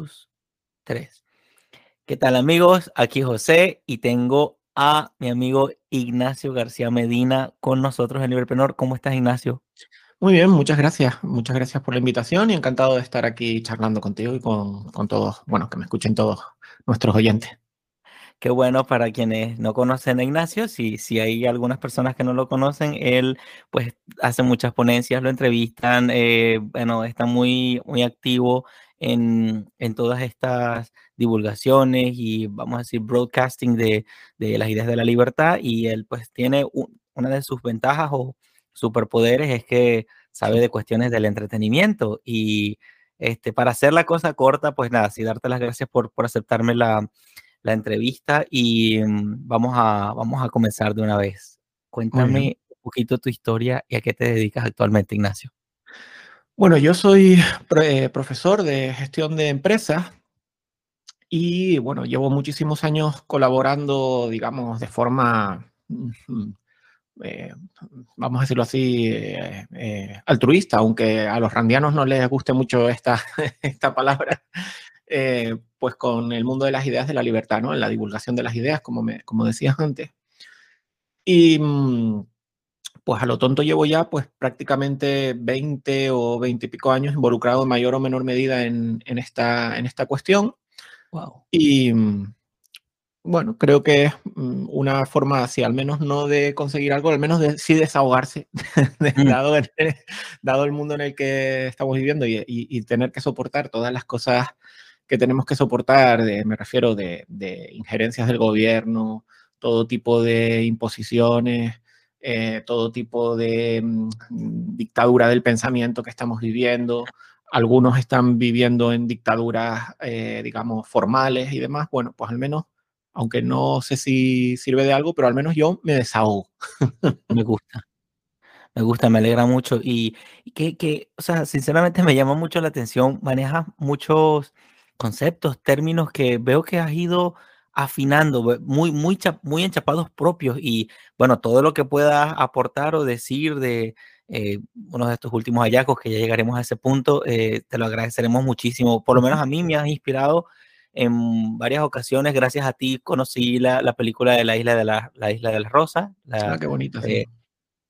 dos, tres. ¿Qué tal amigos? Aquí José y tengo a mi amigo Ignacio García Medina con nosotros en Libreprenor. ¿Cómo estás, Ignacio? Muy bien, muchas gracias. Muchas gracias por la invitación y encantado de estar aquí charlando contigo y con, con todos, bueno, que me escuchen todos nuestros oyentes. Qué bueno para quienes no conocen a Ignacio, si, si hay algunas personas que no lo conocen, él pues hace muchas ponencias, lo entrevistan, eh, bueno, está muy, muy activo en, en, todas estas divulgaciones y vamos a decir broadcasting de, de las ideas de la libertad y él pues tiene una de sus ventajas o superpoderes es que sabe de cuestiones del entretenimiento y este, para hacer la cosa corta, pues nada, sí darte las gracias por, por aceptarme la, la entrevista y mm, vamos a, vamos a comenzar de una vez. Cuéntame un poquito tu historia y a qué te dedicas actualmente, Ignacio. Bueno, yo soy eh, profesor de gestión de empresas y bueno, llevo muchísimos años colaborando, digamos, de forma, eh, vamos a decirlo así, eh, altruista, aunque a los randianos no les guste mucho esta, esta palabra. Pues con el mundo de las ideas de la libertad, ¿no? En la divulgación de las ideas, como, me, como decías antes. Y mm, pues a lo tonto llevo ya pues prácticamente 20 o 20 y pico años involucrado en mayor o menor medida en, en esta, en esta cuestión. Wow. Y mm, bueno, creo que es mm, una forma así, al menos no de conseguir algo, al menos de sí desahogarse, dado, el, dado, el, mundo en el que estamos viviendo y, y, y tener que soportar todas las cosas que tenemos que soportar, me refiero de, injerencias del gobierno, todo tipo de imposiciones, eh, todo tipo de mm, dictadura del pensamiento que estamos viviendo. Algunos están viviendo en dictaduras, eh, digamos, formales y demás. Bueno, pues al menos, aunque no sé si sirve de algo, pero al menos yo me desahogo. me gusta. Me gusta, me alegra mucho. Y, que, que, o sea, sinceramente me llama mucho la atención. Manejas muchos conceptos, términos que veo que has ido afinando, muy, muy, muy enchapados propios y bueno, todo lo que puedas aportar o decir de eh, uno de estos últimos hallazgos, que ya llegaremos a ese punto, eh, te lo agradeceremos muchísimo. Por lo menos a mí me has inspirado en varias ocasiones. Gracias a ti conocí la, la película de la isla de la, la isla de las rosas. La, ah, qué bonita. Eh,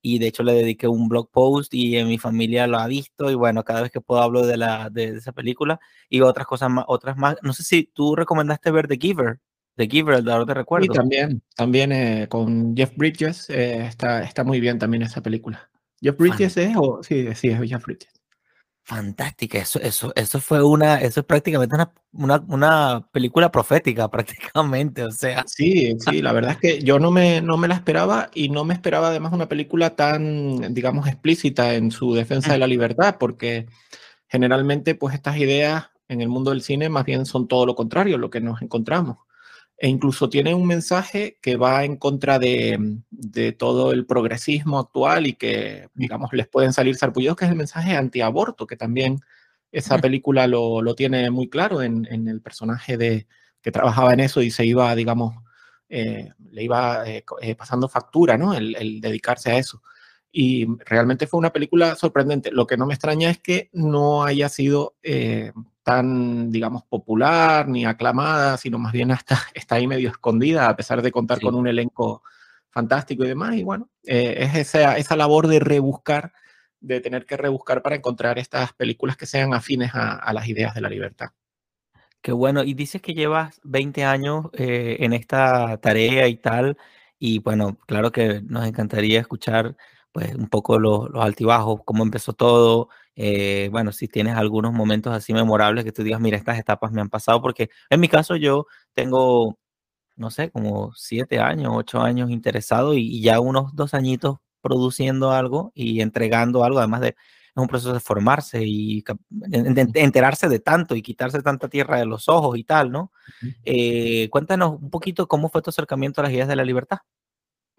y de hecho le dediqué un blog post y en mi familia lo ha visto y bueno, cada vez que puedo hablo de, la, de, esa película y otras cosas más, otras más. No sé si tú recomendaste ver The Giver, The Giver, el dador de recuerdo. Sí, también, también eh, con Jeff Bridges eh, está, está muy bien también esa película. ¿Jeff Bridges es o sí, sí, es Jeff Bridges? Fantástica, eso, eso, eso fue una, eso es prácticamente una, una, una, película profética, prácticamente, o sea. Sí, sí, la verdad es que yo no me, no me la esperaba y no me esperaba además una película tan, digamos, explícita en su defensa de la libertad, porque generalmente, pues estas ideas en el mundo del cine más bien son todo lo contrario, lo que nos encontramos e incluso tiene un mensaje que va en contra de, de, todo el progresismo actual y que, digamos, les pueden salir sarpullidos, que es el mensaje antiaborto, que también esa película lo, lo tiene muy claro en, en, el personaje de, que trabajaba en eso y se iba, digamos, eh, le iba eh, eh, pasando factura, ¿no? El, el, dedicarse a eso. Y realmente fue una película sorprendente. Lo que no me extraña es que no haya sido eh, tan, digamos, popular ni aclamada, sino más bien hasta está ahí medio escondida, a pesar de contar sí. con un elenco fantástico y demás. Y bueno, eh, es esa, esa labor de rebuscar, de tener que rebuscar para encontrar estas películas que sean afines a, a las ideas de la libertad. Qué bueno. Y dices que llevas 20 años eh, en esta tarea y tal. Y bueno, claro que nos encantaría escuchar pues un poco los, los altibajos, cómo empezó todo, eh, bueno, si tienes algunos momentos así memorables que tú digas, mira, estas etapas me han pasado, porque en mi caso yo tengo, no sé, como siete años, ocho años interesado y, y ya unos dos añitos produciendo algo y entregando algo, además de, es un proceso de formarse y de enterarse de tanto y quitarse tanta tierra de los ojos y tal, ¿no? Eh, cuéntanos un poquito cómo fue tu acercamiento a las ideas de la libertad.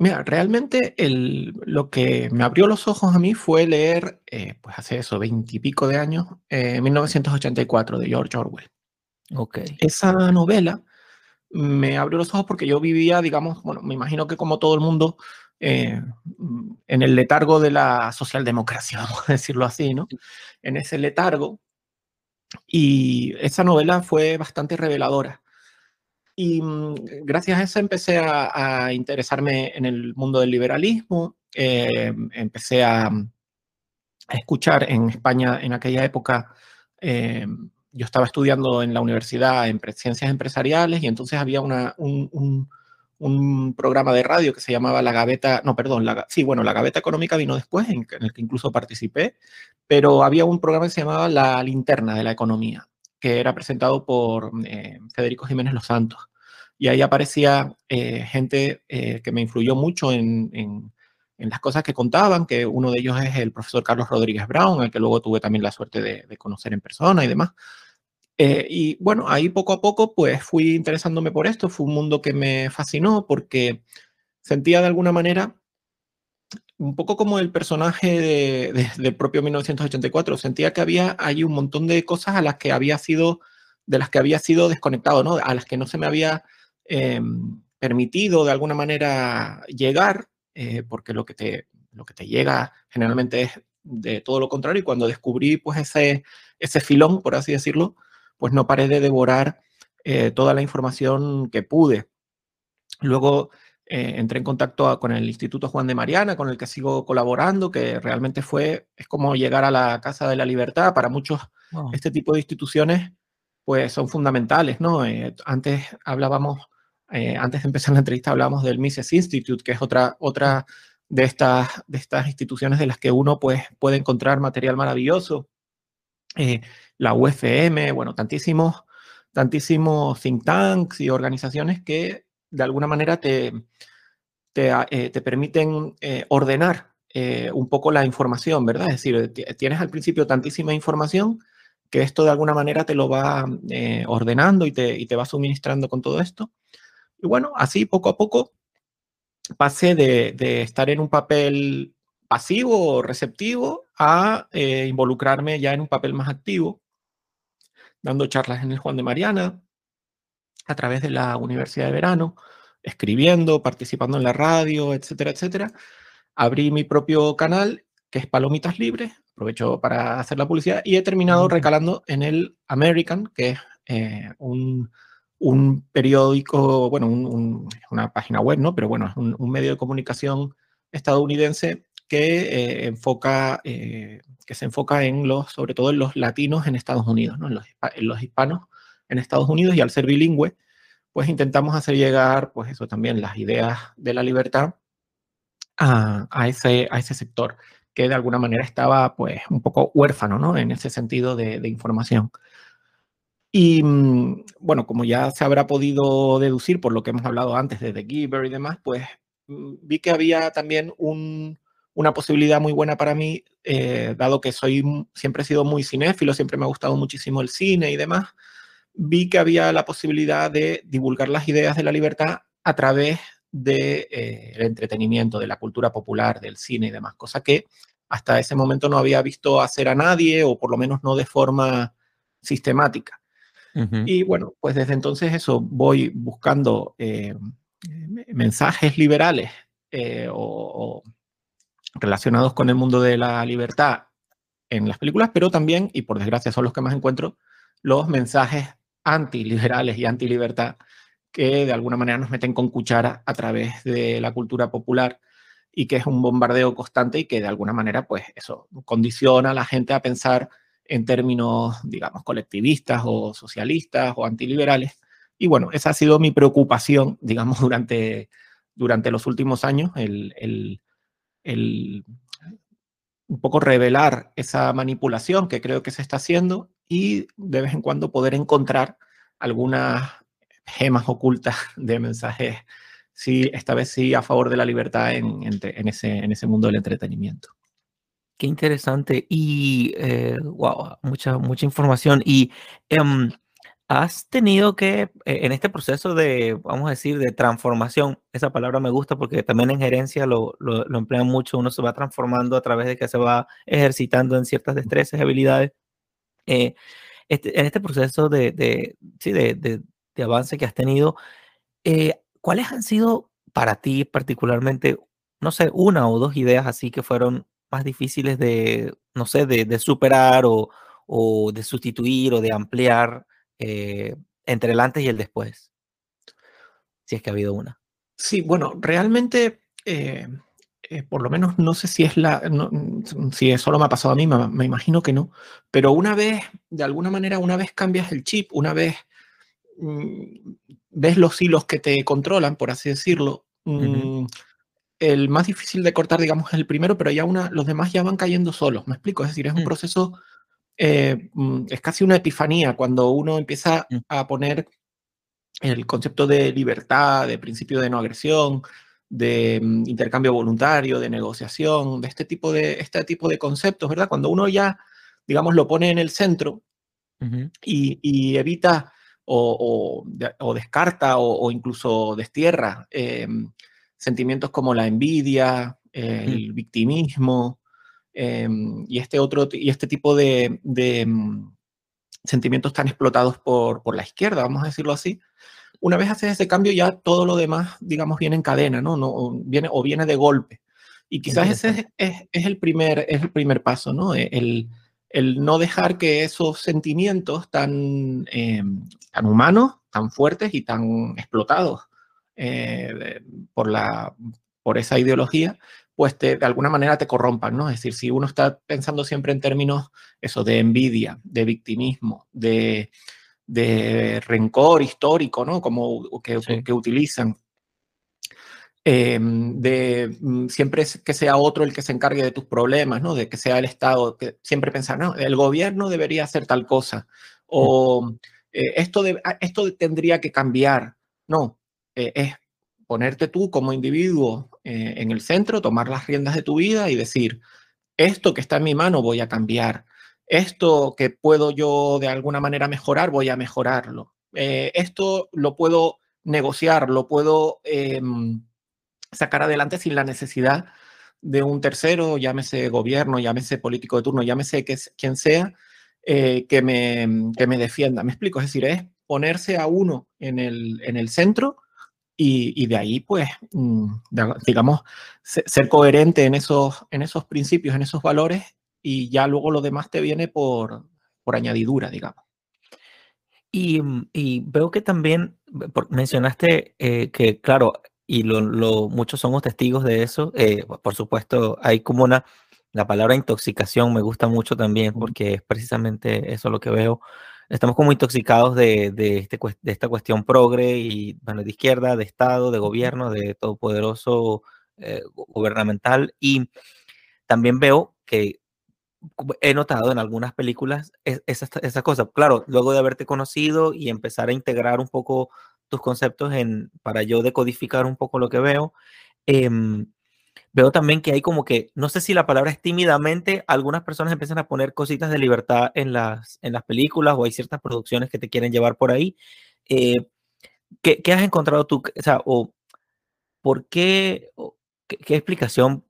Mira, realmente el, lo que me abrió los ojos a mí fue leer, eh, pues hace eso, veintipico de años, eh, 1984 de George Orwell. Okay. Esa novela me abrió los ojos porque yo vivía, digamos, bueno, me imagino que como todo el mundo, eh, en el letargo de la socialdemocracia, vamos a decirlo así, ¿no? En ese letargo Y esa novela fue bastante reveladora. Y mm, gracias a eso empecé a, interesarme en el mundo del liberalismo, eh, empecé a, escuchar en España en aquella época, eh, yo estaba estudiando en la universidad en ciencias empresariales y entonces había una, un, un, programa de radio que se llamaba La Gaveta, no, perdón, la, sí, bueno, La Gaveta Económica vino después, en, el que incluso participé, pero había un programa que se llamaba La Linterna de la Economía, que era presentado por eh, Federico Jiménez Los Santos. Y ahí aparecía eh, gente que me influyó mucho en, en en las cosas que contaban, que uno de ellos es el profesor Carlos Rodríguez Brown, al que luego tuve también la suerte de, conocer en persona y demás. Eh, y bueno, ahí poco a poco pues fui interesándome por esto, fue un mundo que me fascinó porque sentía de alguna manera un poco como el personaje de, del propio 1984, sentía que había ahí un montón de cosas a las que había sido, de las que había sido desconectado, ¿no? A las que no se me había em, permitido de alguna manera llegar eh, porque lo que, te, lo que te llega generalmente es de todo lo contrario y cuando descubrí pues ese, ese filón, por así decirlo, pues no paré de devorar eh, toda la información que pude. Luego eh, entré en contacto con el Instituto Juan de Mariana, con el que sigo colaborando, que realmente fue, es como llegar a la Casa de la Libertad. Para muchos, este tipo de instituciones, pues son fundamentales, ¿no? antes hablábamos eh, antes de empezar la entrevista hablábamos del Mises Institute, que es otra, otra de, estas, de estas instituciones de las que uno pues, puede encontrar material maravilloso. Eh, la UFM, bueno, tantísimos, tantísimos think tanks y organizaciones que de alguna manera te, te, eh, te permiten ordenar un poco la información, ¿verdad? Es decir, tienes al principio tantísima información que esto de alguna manera te lo va ordenando y te, y te va suministrando con todo esto. Y bueno, así poco a poco pasé de, estar en un papel pasivo o receptivo a eh, involucrarme ya en un papel más activo, dando charlas en el Juan de Mariana, a través de la Universidad de Verano, escribiendo, participando en la radio, etcétera, etcétera. Abrí mi propio canal, que es Palomitas Libres, aprovecho para hacer la publicidad, y he terminado recalando en el American, que es eh, un un periódico, bueno, una página web, ¿no? Pero bueno, es un, medio de comunicación estadounidense que eh, enfoca, eh, que se enfoca en los, sobre todo en los latinos en Estados Unidos, ¿no? En los, hispanos en Estados Unidos y al ser bilingüe, pues intentamos hacer llegar, pues eso también, las ideas de la libertad a, ese, a ese sector que de alguna manera estaba, pues, un poco huérfano, ¿no? En ese sentido de, de información. Y mm, bueno, como ya se habrá podido deducir por lo que hemos hablado antes de The Giver y demás, pues mm, vi que había también una posibilidad muy buena para mí, eh, dado que soy, siempre he sido muy cinéfilo, siempre me ha gustado muchísimo el cine y demás, vi que había la posibilidad de divulgar las ideas de la libertad a través del de, eh, entretenimiento, de la cultura popular, del cine y demás, cosa que hasta ese momento no había visto hacer a nadie, o por lo menos no de forma sistemática. Y bueno, pues desde entonces eso, voy buscando eh, mensajes liberales eh, o, relacionados con el mundo de la libertad en las películas, pero también, y por desgracia son los que más encuentro, los mensajes antiliberales y antilibertad que de alguna manera nos meten con cuchara a través de la cultura popular y que es un bombardeo constante y que de alguna manera, pues eso, condiciona a la gente a pensar en términos, digamos, colectivistas o socialistas o antiliberales. Y bueno, esa ha sido mi preocupación, digamos, durante, durante los últimos años, el, el, el un poco revelar esa manipulación que creo que se está haciendo y de vez en cuando poder encontrar algunas gemas ocultas de mensajes, sí, esta vez sí, a favor de la libertad en, en, ese, en ese mundo del entretenimiento. Qué interesante y, wow, eh, mucha, mucha información. Y em, has tenido que, eh, en este proceso de, vamos a decir, de transformación, esa palabra me gusta porque también en gerencia lo, lo, emplean mucho, uno se va transformando a través de que se va ejercitando en ciertas destrezas y habilidades. Eh, este, en este proceso de, de, sí, de, de, avance que has tenido, ¿cuáles han sido para ti particularmente, no sé, una o dos ideas así que fueron más difíciles de, no sé, de, superar o, o de sustituir o de ampliar eh, entre el antes y el después? Si es que ha habido una. Sí, bueno, realmente, eh, eh, por lo menos no sé si es la, si solo me ha pasado a mí, me, imagino que no, pero una vez, de alguna manera, una vez cambias el chip, una vez mm, ves los hilos que te controlan, por así decirlo, mm, el más difícil de cortar, digamos, es el primero, pero ya una, los demás ya van cayendo solos, ¿me explico? Es decir, es un mm. proceso, eh, mm, es casi una epifanía cuando uno empieza mm. a poner el concepto de libertad, de principio de no agresión, de intercambio voluntario, de negociación, de este tipo de, este tipo de conceptos, ¿verdad? Cuando uno ya, digamos, lo pone en el centro y, evita o, descarta o, incluso destierra em, sentimientos como la envidia, el victimismo em, y, este otro, y este tipo de, mm, sentimientos tan explotados por, la izquierda, vamos a decirlo así. Una vez haces ese cambio, ya todo lo demás, digamos, viene en cadena, ¿no? no viene, o viene de golpe. Y quizás ese es, el primer, es el primer paso, ¿no? E, el, el no dejar que esos sentimientos tan, em, tan humanos, tan fuertes y tan explotados eh, por, la, por esa ideología, pues de alguna manera te corrompan, ¿no? Es decir, si uno está pensando siempre en términos eso, de envidia, de victimismo, de, de rencor histórico, ¿no? Como que, que utilizan, em, de mm, siempre que sea otro el que se encargue de tus problemas, ¿no? De que sea el Estado, que siempre pensar, no, el gobierno debería hacer tal cosa, o eh, esto, de, ah, esto tendría que cambiar. No, eh, es ponerte tú como individuo eh, en el centro, tomar las riendas de tu vida y decir, esto que está en mi mano voy a cambiar, esto que puedo yo de alguna manera mejorar, voy a mejorarlo, eh, esto lo puedo negociar, lo puedo em, sacar adelante sin la necesidad de un tercero, llámese gobierno, llámese político de turno, llámese que, quien sea, que, me, que me defienda. Me explico, es decir, es ponerse a uno en el, en el centro y, de ahí, pues, mm, digamos, ser coherente en esos, en esos principios, en esos valores, y ya luego lo demás te viene por, por añadidura, digamos. Y, y veo que también mencionaste eh, que, claro, y lo, lo, muchos somos testigos de eso, eh, por supuesto, hay como una, la palabra intoxicación me gusta mucho también porque es precisamente eso lo que veo estamos como intoxicados de, de, este, de esta cuestión progre y, bueno, de izquierda, de Estado, de gobierno, de todopoderoso eh, gubernamental. Y también veo que he notado en algunas películas esa, esa cosa. Claro, luego de haberte conocido y empezar a integrar un poco tus conceptos en, para yo decodificar un poco lo que veo, eh, veo también que hay como que, no sé si la palabra es tímidamente, algunas personas empiezan a poner cositas de libertad en las, en las películas o hay ciertas producciones que te quieren llevar por ahí. Eh, ¿qué, ¿qué, has encontrado tú? O o ¿por qué, qué, explicación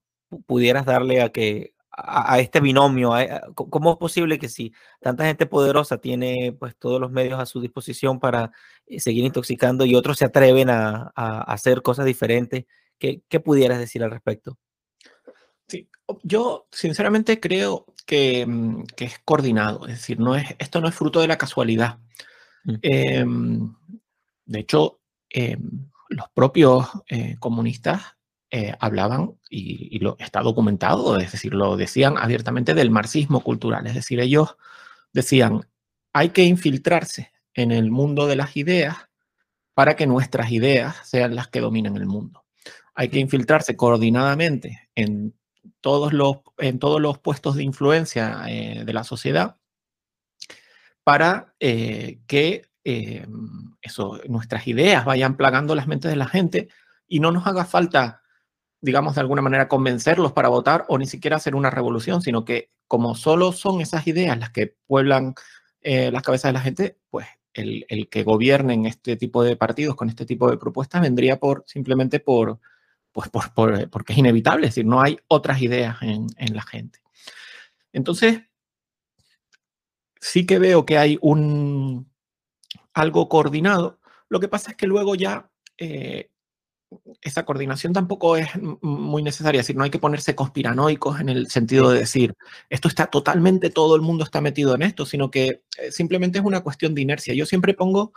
pudieras darle a que a, este binomio? ¿Cómo es posible que si tanta gente poderosa tiene pues todos los medios a su disposición para eh, seguir intoxicando y otros se atreven a hacer cosas diferentes? ¿Qué, pudieras decir al respecto? Sí, yo sinceramente creo que, mm, que, es coordinado, es decir, no es, esto no es fruto de la casualidad. Mm. Em, de hecho, em, los propios eh, comunistas eh, hablaban, y, lo está documentado, es decir, lo decían abiertamente del marxismo cultural, es decir, ellos decían, hay que infiltrarse en el mundo de las ideas para que nuestras ideas sean las que dominen el mundo hay que infiltrarse coordinadamente en todos los, en todos los puestos de influencia eh, de la sociedad para eh, que eh, eso, nuestras ideas vayan plagando las mentes de la gente y no nos haga falta, digamos, de alguna manera convencerlos para votar o ni siquiera hacer una revolución, sino que como solo son esas ideas las que pueblan las cabezas de la gente, pues el, el, que gobiernen este tipo de partidos con este tipo de propuestas vendría por simplemente por, pues por, porque es inevitable, es decir, no hay otras ideas en, en, la gente. Entonces, sí que veo que hay un algo coordinado. Lo que pasa es que luego ya eh, esa coordinación tampoco es muy necesaria, es decir, no hay que ponerse conspiranoicos en el sentido de decir, esto está totalmente, todo el mundo está metido en esto, sino que eh, simplemente es una cuestión de inercia. Yo siempre pongo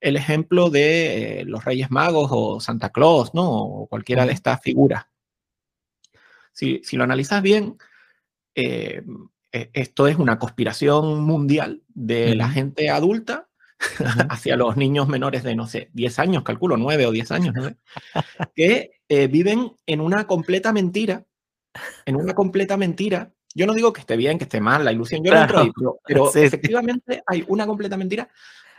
el ejemplo de eh, los Reyes Magos o Santa Claus, ¿no? O cualquiera de estas figuras. Si, lo analizas bien, eh, esto es una conspiración mundial de la gente adulta hacia los niños menores de, no sé, 10 años, calculo, 9 o 10 años, que eh, viven en una completa mentira, en una completa mentira. Yo no digo que esté bien, que esté mal, la ilusión, yo no pero, efectivamente hay una completa mentira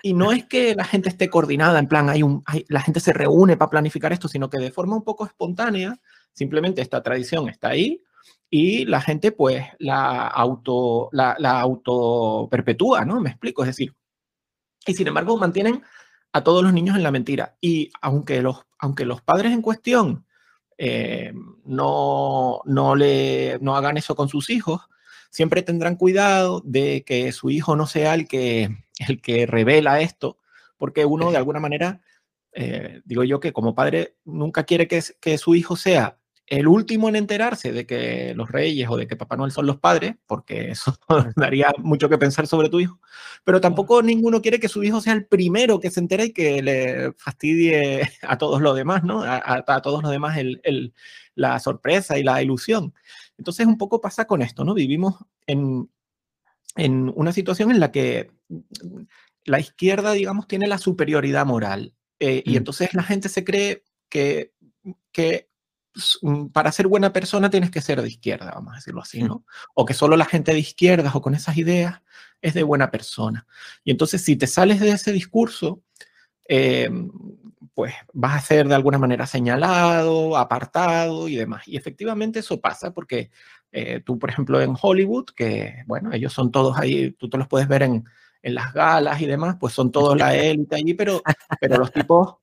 y no es que la gente esté coordinada, en plan, hay un, la gente se reúne para planificar esto, sino que de forma un poco espontánea, simplemente esta tradición está ahí y la gente pues la auto, la, la auto perpetúa, ¿no? Me explico, es decir, y sin embargo mantienen a todos los niños en la mentira. Y aunque los, aunque los padres en cuestión eh, no, no, le, no hagan eso con sus hijos, siempre tendrán cuidado de que su hijo no sea el que, el que revela esto, porque uno de alguna manera, eh, digo yo que como padre nunca quiere que, que su hijo sea el último en enterarse de que los reyes o de que Papá Noel son los padres, porque eso daría mucho que pensar sobre tu hijo, pero tampoco ninguno quiere que su hijo sea el primero que se entere y que le fastidie a todos los demás, ¿no? A, todos los demás el, la sorpresa y la ilusión. Entonces un poco pasa con esto, ¿no? Vivimos en, en una situación en la que la izquierda, digamos, tiene la superioridad moral eh, y mm. entonces la gente se cree que, que Mm, para ser buena persona tienes que ser de izquierda, vamos a decirlo así, ¿no? O que solo la gente de izquierdas o con esas ideas es de buena persona. Y entonces si te sales de ese discurso, eh, pues vas a ser de alguna manera señalado, apartado y demás. Y efectivamente eso pasa porque eh, tú, por ejemplo, en Hollywood, que bueno, ellos son todos ahí, tú te los puedes ver en, en las galas y demás, pues son todos la élite allí, pero, pero los tipos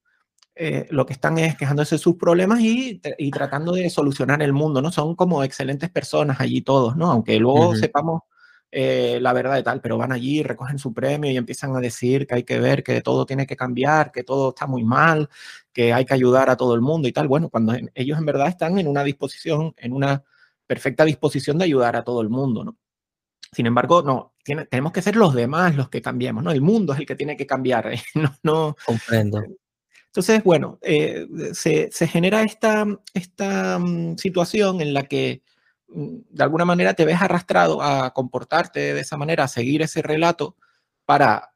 eh, lo que están es quejándose de sus problemas y, tratando de solucionar el mundo, ¿no? Son como excelentes personas allí todos, ¿no? Aunque luego sepamos eh, la verdad de tal, pero van allí, recogen su premio y empiezan a decir que hay que ver, que todo tiene que cambiar, que todo está muy mal, que hay que ayudar a todo el mundo y tal. Bueno, cuando ellos en verdad están en una disposición, en una perfecta disposición de ayudar a todo el mundo, ¿no? Sin embargo, no, tenemos que ser los demás los que cambiemos, ¿no? El mundo es el que tiene que cambiar, no, no, Comprendo. Entonces, bueno, eh, se, genera esta, esta mm, situación en la que de alguna manera te ves arrastrado a comportarte de esa manera, a seguir ese relato para,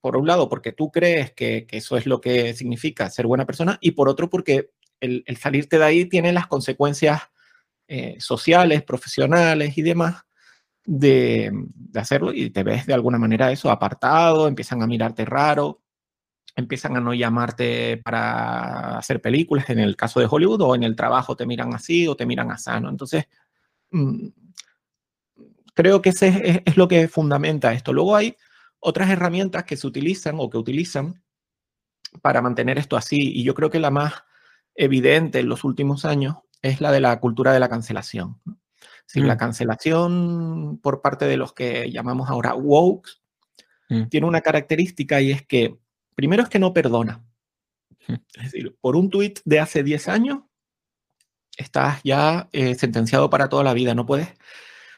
por un lado, porque tú crees que, eso es lo que significa ser buena persona y por otro, porque el, salirte de ahí tiene las consecuencias eh, sociales, profesionales y demás de, de, hacerlo y te ves de alguna manera eso apartado, empiezan a mirarte raro, empiezan a no llamarte para hacer películas, en el caso de Hollywood, o en el trabajo te miran así o te miran así, ¿no? Entonces, creo que ese es, lo que fundamenta esto. Luego hay otras herramientas que se utilizan o que utilizan para mantener esto así, y yo creo que la más evidente en los últimos años es la de la cultura de la cancelación. Si la mm. cancelación por parte de los que llamamos ahora woke mm. tiene una característica y es que Primero es que no perdona. Es decir, por un tuit de hace 10 años, estás ya eh, sentenciado para toda la vida. No puedes,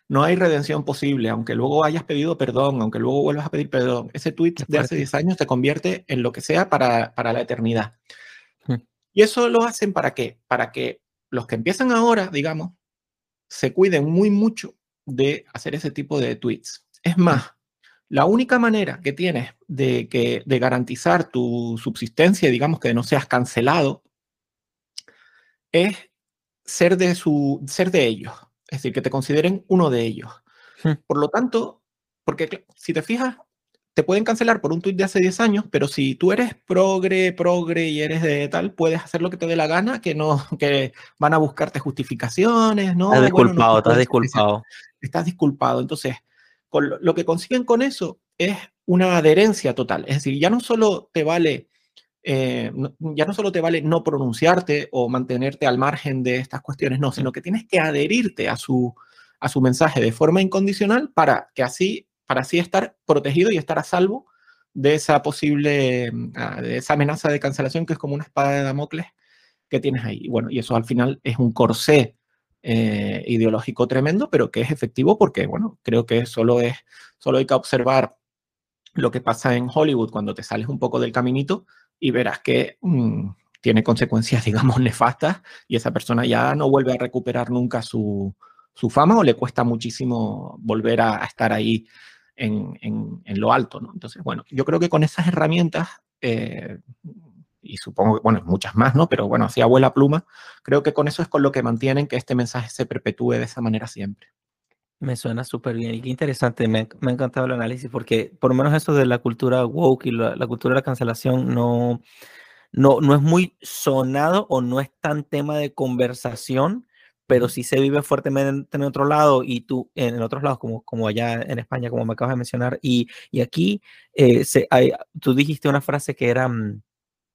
no hay redención posible, aunque luego hayas pedido perdón, aunque luego vuelvas a pedir perdón. Ese tuit de hace 10 años te convierte en lo que sea para, para la eternidad. Y eso lo hacen para qué? Para que los que empiezan ahora, digamos, se cuiden muy mucho de hacer ese tipo de tweets. Es más, la única manera que tienes de, que, de garantizar tu subsistencia, digamos que no seas cancelado, es ser de, su, ser de ellos, es decir, que te consideren uno de ellos. Hmm. Por lo tanto, porque si te fijas, te pueden cancelar por un tuit de hace 10 años, pero si tú eres progre, progre y eres de tal, puedes hacer lo que te dé la gana, que no, que van a buscarte justificaciones, ¿no? Estás disculpado, estás disculpado. Estás disculpado. Entonces, lo que consiguen con eso es una adherencia total. Es decir, ya no solo te vale, eh, ya no solo te vale no pronunciarte o mantenerte al margen de estas cuestiones, no, sino que tienes que adherirte a su, a su mensaje de forma incondicional para que así, para así estar protegido y estar a salvo de esa posible, ah, de esa amenaza de cancelación que es como una espada de Damocles que tienes ahí. Y bueno, y eso al final es un corsé eh, ideológico tremendo, pero que es efectivo porque, bueno, creo que solo, es, solo hay que observar lo que pasa en Hollywood cuando te sales un poco del caminito y verás que mm, tiene consecuencias, digamos, nefastas y esa persona ya no vuelve a recuperar nunca su, su fama o le cuesta muchísimo volver a, estar ahí en, en, lo alto, ¿no? Entonces, bueno, yo creo que con esas herramientas eh, y supongo que, bueno, muchas más, ¿no? Pero bueno, así abuela pluma, creo que con eso es con lo que mantienen que este mensaje se perpetúe de esa manera siempre. Me suena súper bien y qué interesante, me, me, ha encantado el análisis porque por lo menos eso de la cultura woke y la, cultura de la cancelación no, no, no es muy sonado o no es tan tema de conversación, pero sí se vive fuertemente en otro lado y tú en otros lados, como, como allá en España, como me acabas de mencionar, y, y aquí eh, se, hay, tú dijiste una frase que era... Mm,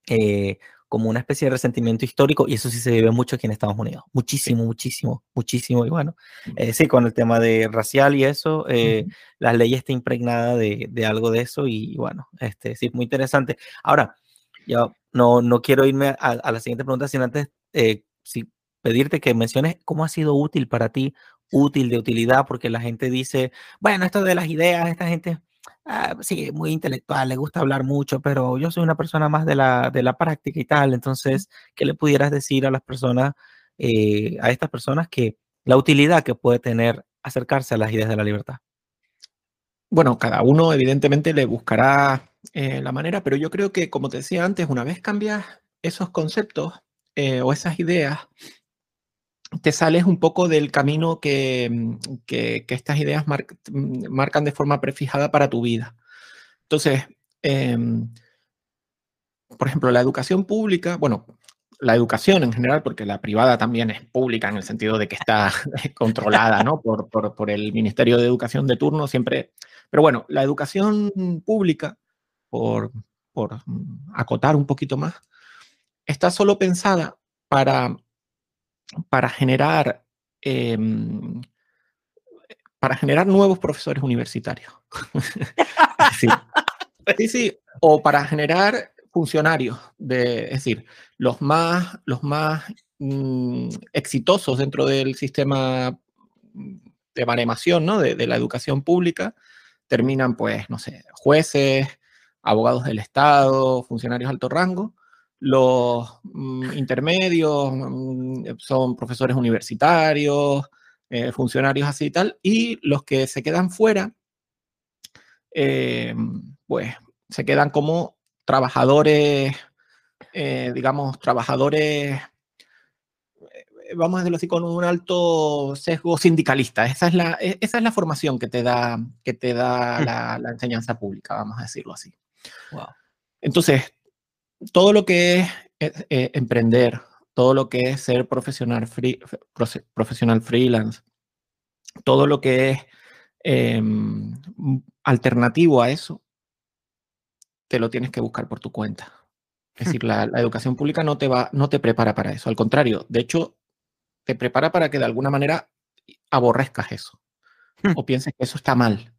eh, como una especie de resentimiento histórico y eso sí se vive mucho aquí en Estados Unidos, muchísimo, muchísimo, muchísimo. Y bueno, mm. eh, sí, con el tema de racial y eso, eh, la ley está impregnada de, de, algo de eso y, bueno, este, sí, muy interesante. Ahora, yo no, no quiero irme a, a la siguiente pregunta, sin antes eh, sí, pedirte que menciones cómo ha sido útil para ti, útil de utilidad, porque la gente dice, bueno, esto de las ideas, esta gente Ah, sí, muy intelectual, le gusta hablar mucho, pero yo soy una persona más de la, de la práctica y tal. Entonces, ¿qué le pudieras decir a las personas, eh, a estas personas, que la utilidad que puede tener acercarse a las ideas de la libertad? Bueno, cada uno evidentemente le buscará eh, la manera, pero yo creo que, como te decía antes, una vez cambias esos conceptos eh, o esas ideas, te sales un poco del camino que, mm, estas ideas marcan de forma prefijada para tu vida. Entonces, em, por ejemplo, la educación pública, bueno, la educación en general, porque la privada también es pública en el sentido de que está controlada ¿no? por, por, el Ministerio de Educación de turno, siempre. Pero bueno, la educación pública, por, por acotar un poquito más, está solo pensada para para generar, em, para generar nuevos profesores universitarios. sí. sí, o para generar funcionarios, de, es decir, los más, los más mm, exitosos dentro del sistema de baremación, ¿no? De, de, la educación pública, terminan, pues, no sé, jueces, abogados del Estado, funcionarios de alto rango, los mm, intermedios mm, son profesores universitarios, eh, funcionarios así y tal, y los que se quedan fuera, eh, pues se quedan como trabajadores, eh, digamos, trabajadores, vamos a decirlo así, con un alto sesgo sindicalista. Esa es la, e, esa es la formación que te da, que te da la, la enseñanza pública, vamos a decirlo así. Wow. Entonces, todo lo que es eh, emprender, todo lo que es ser profesional, free, profesional freelance, todo lo que es em, alternativo a eso, te lo tienes que buscar por tu cuenta. Es decir, la, educación pública no te, va, no te prepara para eso. Al contrario, de hecho, te prepara para que de alguna manera aborrezcas eso hmm. o pienses que eso está mal.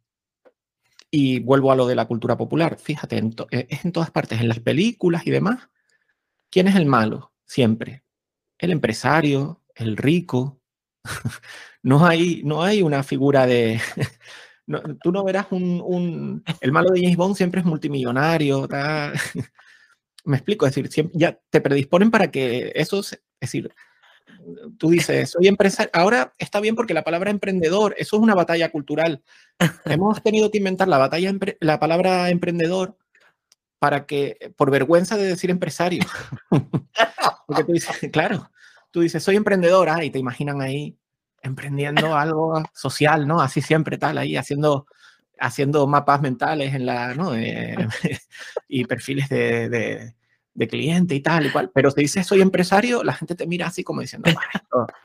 Y vuelvo a lo de la cultura popular. Fíjate, eh, es en todas partes, en las películas y demás. ¿Quién es el malo? Siempre. El empresario, el rico. no, hay, no hay una figura de... tú no verás un, El malo de James Bond siempre es multimillonario. Me explico, es decir, ya te predisponen para que eso... Es decir, tú dices, soy empresario. Ahora está bien porque la palabra emprendedor, eso es una batalla cultural. Hemos tenido que inventar la, batalla, la palabra emprendedor para que, por vergüenza de decir empresario. porque tú dices, claro, tú dices, soy emprendedora y te imaginan ahí emprendiendo algo social, ¿no? Así siempre tal, ahí haciendo, haciendo mapas mentales en la, ¿no? Eh, y perfiles de de cliente y tal y cual, pero si dices soy empresario, la gente te mira así como diciendo,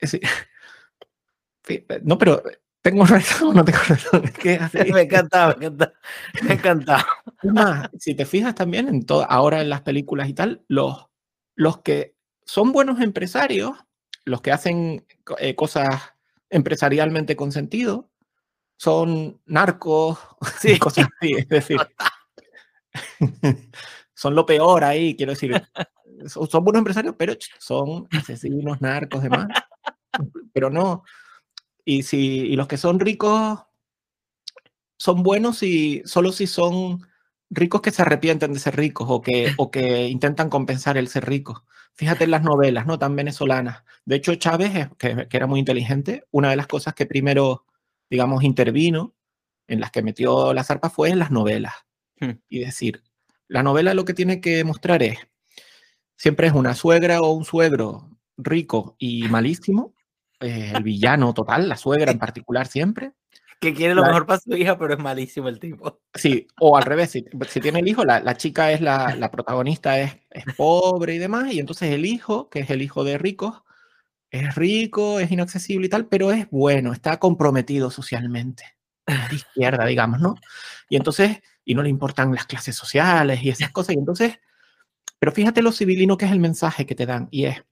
no, pero tengo razón o no tengo razón. me encanta, me encanta, me encanta. si te fijas también en todo, ahora en las películas y tal, los, los que son buenos empresarios, los que hacen eh, cosas empresarialmente con sentido, son narcos, sí. cosas así, es decir son lo peor ahí, quiero decir. son, buenos empresarios, pero son asesinos, narcos, demás. pero no. Y, si, y los que son ricos son buenos y solo si son ricos que se arrepienten de ser ricos o que, o que intentan compensar el ser ricos. Fíjate en las novelas, ¿no? Tan venezolanas. De hecho, Chávez, que, que, era muy inteligente, una de las cosas que primero, digamos, intervino, en las que metió la zarpa, fue en las novelas. Hmm. Y decir, la novela lo que tiene que mostrar es, siempre es una suegra o un suegro rico y malísimo, eh, el villano total, la suegra en particular siempre, que quiere lo mejor para su hija, pero es malísimo el tipo. Sí, o al revés, si, tiene el hijo, la, la chica es la, la protagonista, es, es, pobre y demás, y entonces el hijo, que es el hijo de ricos, es rico, es inaccesible y tal, pero es bueno, está comprometido socialmente, de izquierda, digamos, ¿no? Y entonces, y no le importan las clases sociales y esas cosas, y entonces, pero fíjate lo civilino que es el mensaje que te dan, y es,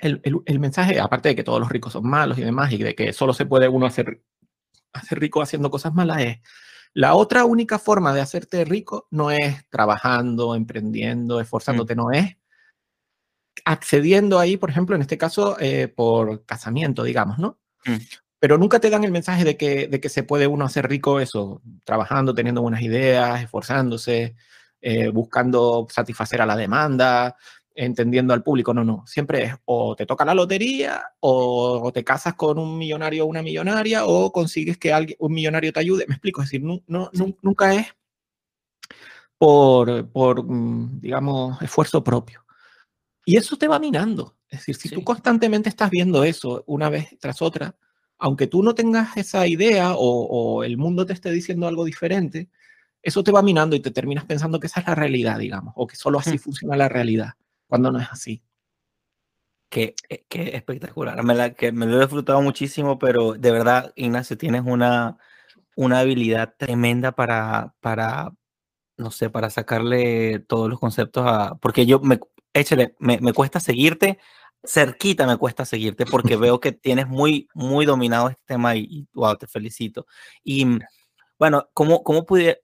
el, el, el, mensaje, aparte de que todos los ricos son malos y demás, y de que solo se puede uno hacer hacer rico haciendo cosas malas es, la otra única forma de hacerte rico no es trabajando, emprendiendo, esforzándote, mm. no es accediendo ahí, por ejemplo, en este caso, eh, por casamiento, digamos, ¿no? Mm. Pero nunca te dan el mensaje de que, de que se puede uno hacer rico eso, trabajando, teniendo buenas ideas, esforzándose, eh, buscando satisfacer a la demanda, entendiendo al público, no, no, siempre es o te toca la lotería o, te casas con un millonario o una millonaria o consigues que alguien, un millonario te ayude, me explico, es decir, no, no, nunca es por, por, mm, digamos, esfuerzo propio. Y eso te va minando, es decir, si tú constantemente estás viendo eso una vez tras otra, aunque tú no tengas esa idea o, o el mundo te esté diciendo algo diferente, eso te va minando y te terminas pensando que esa es la realidad, digamos, o que solo así funciona la realidad cuando no es así. Qué, eh, qué espectacular. Me, la, que me lo he disfrutado muchísimo, pero de verdad, Ignacio, tienes una, una habilidad tremenda para, para, no sé, para sacarle todos los conceptos a... Porque yo, me, échale, me, me cuesta seguirte, cerquita me cuesta seguirte porque veo que tienes muy, muy dominado este tema y, wow, te felicito. Y bueno, ¿cómo, cómo pude,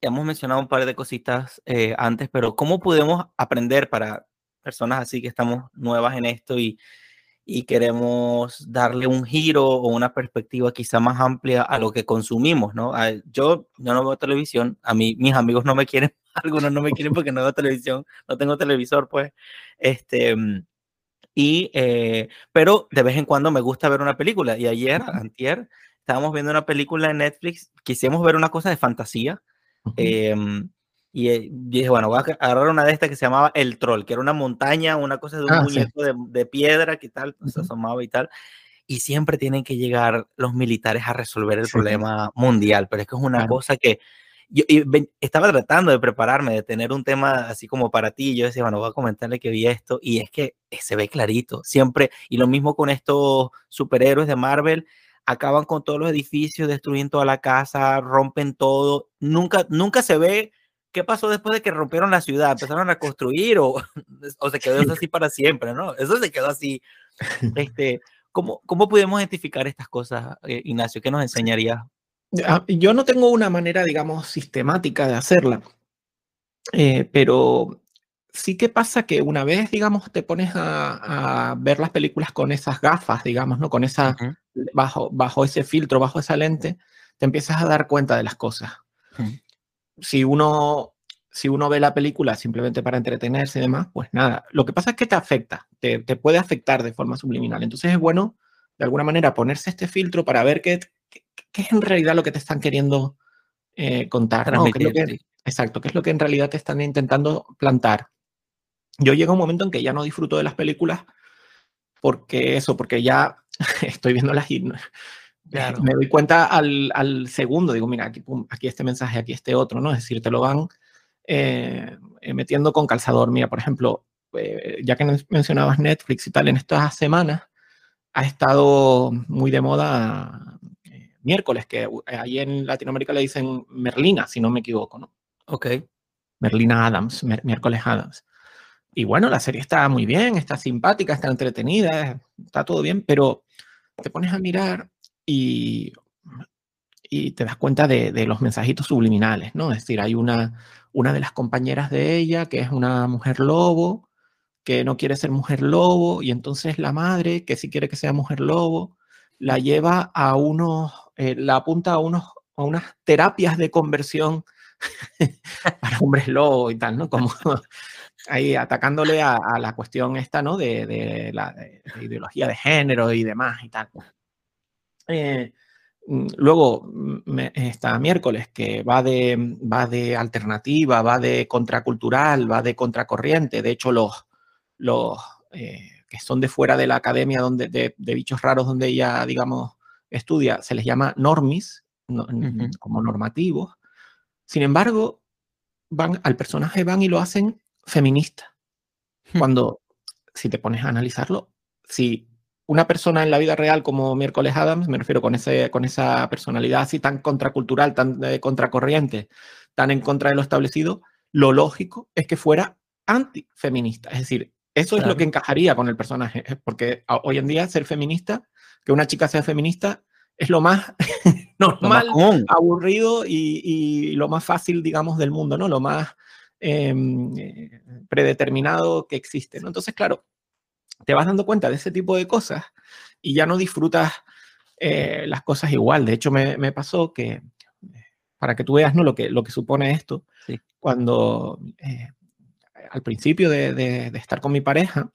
hemos mencionado un par de cositas eh, antes, pero ¿cómo podemos aprender para personas así que estamos nuevas en esto y, y queremos darle un giro o una perspectiva quizá más amplia a lo que consumimos, ¿no? yo, yo no veo televisión, a mí mis amigos no me quieren, algunos no me quieren porque no veo televisión, no tengo televisor, pues, este, y, eh, pero de vez en cuando me gusta ver una película y ayer, antier, estábamos viendo una película en Netflix, quisimos ver una cosa de fantasía, Em, y dije, bueno, voy a agarrar una de estas que se llamaba El Troll, que era una montaña, una cosa de un ah, muñeco de, de, piedra, que tal, se asomaba y tal. Y siempre tienen que llegar los militares a resolver el problema mundial, pero es que es una cosa que yo estaba tratando de prepararme, de tener un tema así como para ti, y yo decía, bueno, voy a comentarle que vi esto, y es que se ve clarito, siempre, y lo mismo con estos superhéroes de Marvel, acaban con todos los edificios, destruyen toda la casa, rompen todo. Nunca, nunca se ve qué pasó después de que rompieron la ciudad, empezaron a construir o, o se quedó así para siempre, ¿no? Eso se quedó así. Este, ¿cómo, ¿Cómo podemos identificar estas cosas, eh, Ignacio? ¿Qué nos enseñaría? Ah, yo no tengo una manera, digamos, sistemática de hacerla, eh, pero sí que pasa que una vez, digamos, te pones a, ver las películas con esas gafas, digamos, ¿no? Con esa, bajo, bajo ese filtro, bajo esa lente, te empiezas a dar cuenta de las cosas. Si uno, si uno ve la película simplemente para entretenerse y demás, pues nada. Lo que pasa es que te afecta, te, te puede afectar de forma subliminal. Entonces es bueno, de alguna manera, ponerse este filtro para ver qué, qué, es en realidad lo que te están queriendo eh, contar. ¿no? exacto, qué es lo que en realidad te están intentando plantar yo llego a un momento en que ya no disfruto de las películas porque eso, porque ya estoy viendo las y me doy cuenta al, al, segundo, digo, mira, aquí, aquí este mensaje, aquí este otro, ¿no? Es decir, te lo van eh, eh, metiendo con calzador. Mira, por ejemplo, eh, ya que mencionabas Netflix y tal, en estas semanas ha estado muy de moda miércoles, que ahí en Latinoamérica le dicen Merlina, si no me equivoco, ¿no? Ok. Merlina Adams, miércoles Adams. Y bueno, la serie está muy bien, está simpática, está entretenida, está todo bien, pero te pones a mirar y, y te das cuenta de, de, los mensajitos subliminales, ¿no? Es decir, hay una, una de las compañeras de ella que es una mujer lobo que no quiere ser mujer lobo y entonces la madre, que sí quiere que sea mujer lobo, la lleva a unos, eh, la apunta a, unos, a unas terapias de conversión para hombres lobo y tal, ¿no? Como ahí atacándole a, la cuestión esta, ¿no? De, la ideología de género y demás y tal. Eh, mm, luego mm, está miércoles, que va de, va de alternativa, va de contracultural, va de contracorriente. De hecho, los, los eh, que son de fuera de la academia donde, de, bichos raros donde ella, digamos, estudia, se les llama normis, como normativos. Sin embargo, van, al personaje van y lo hacen feminista. Cuando, si te pones a analizarlo, si una persona en la vida real como Miércoles Adams, me refiero con, ese, con esa personalidad así tan contracultural, tan de contracorriente, tan en contra de lo establecido, lo lógico es que fuera antifeminista. Es decir, eso es lo que encajaría con el personaje, ¿eh? porque hoy en día ser feminista, que una chica sea feminista, es lo más normal, aburrido y, lo más fácil, digamos, del mundo, ¿no? Lo más em, eh, predeterminado que existe, ¿no? Entonces, claro, te vas dando cuenta de ese tipo de cosas y ya no disfrutas eh, las cosas igual. De hecho, me, pasó que, para que tú veas ¿no? lo, que, lo que supone esto, cuando eh, al principio de, estar con mi pareja,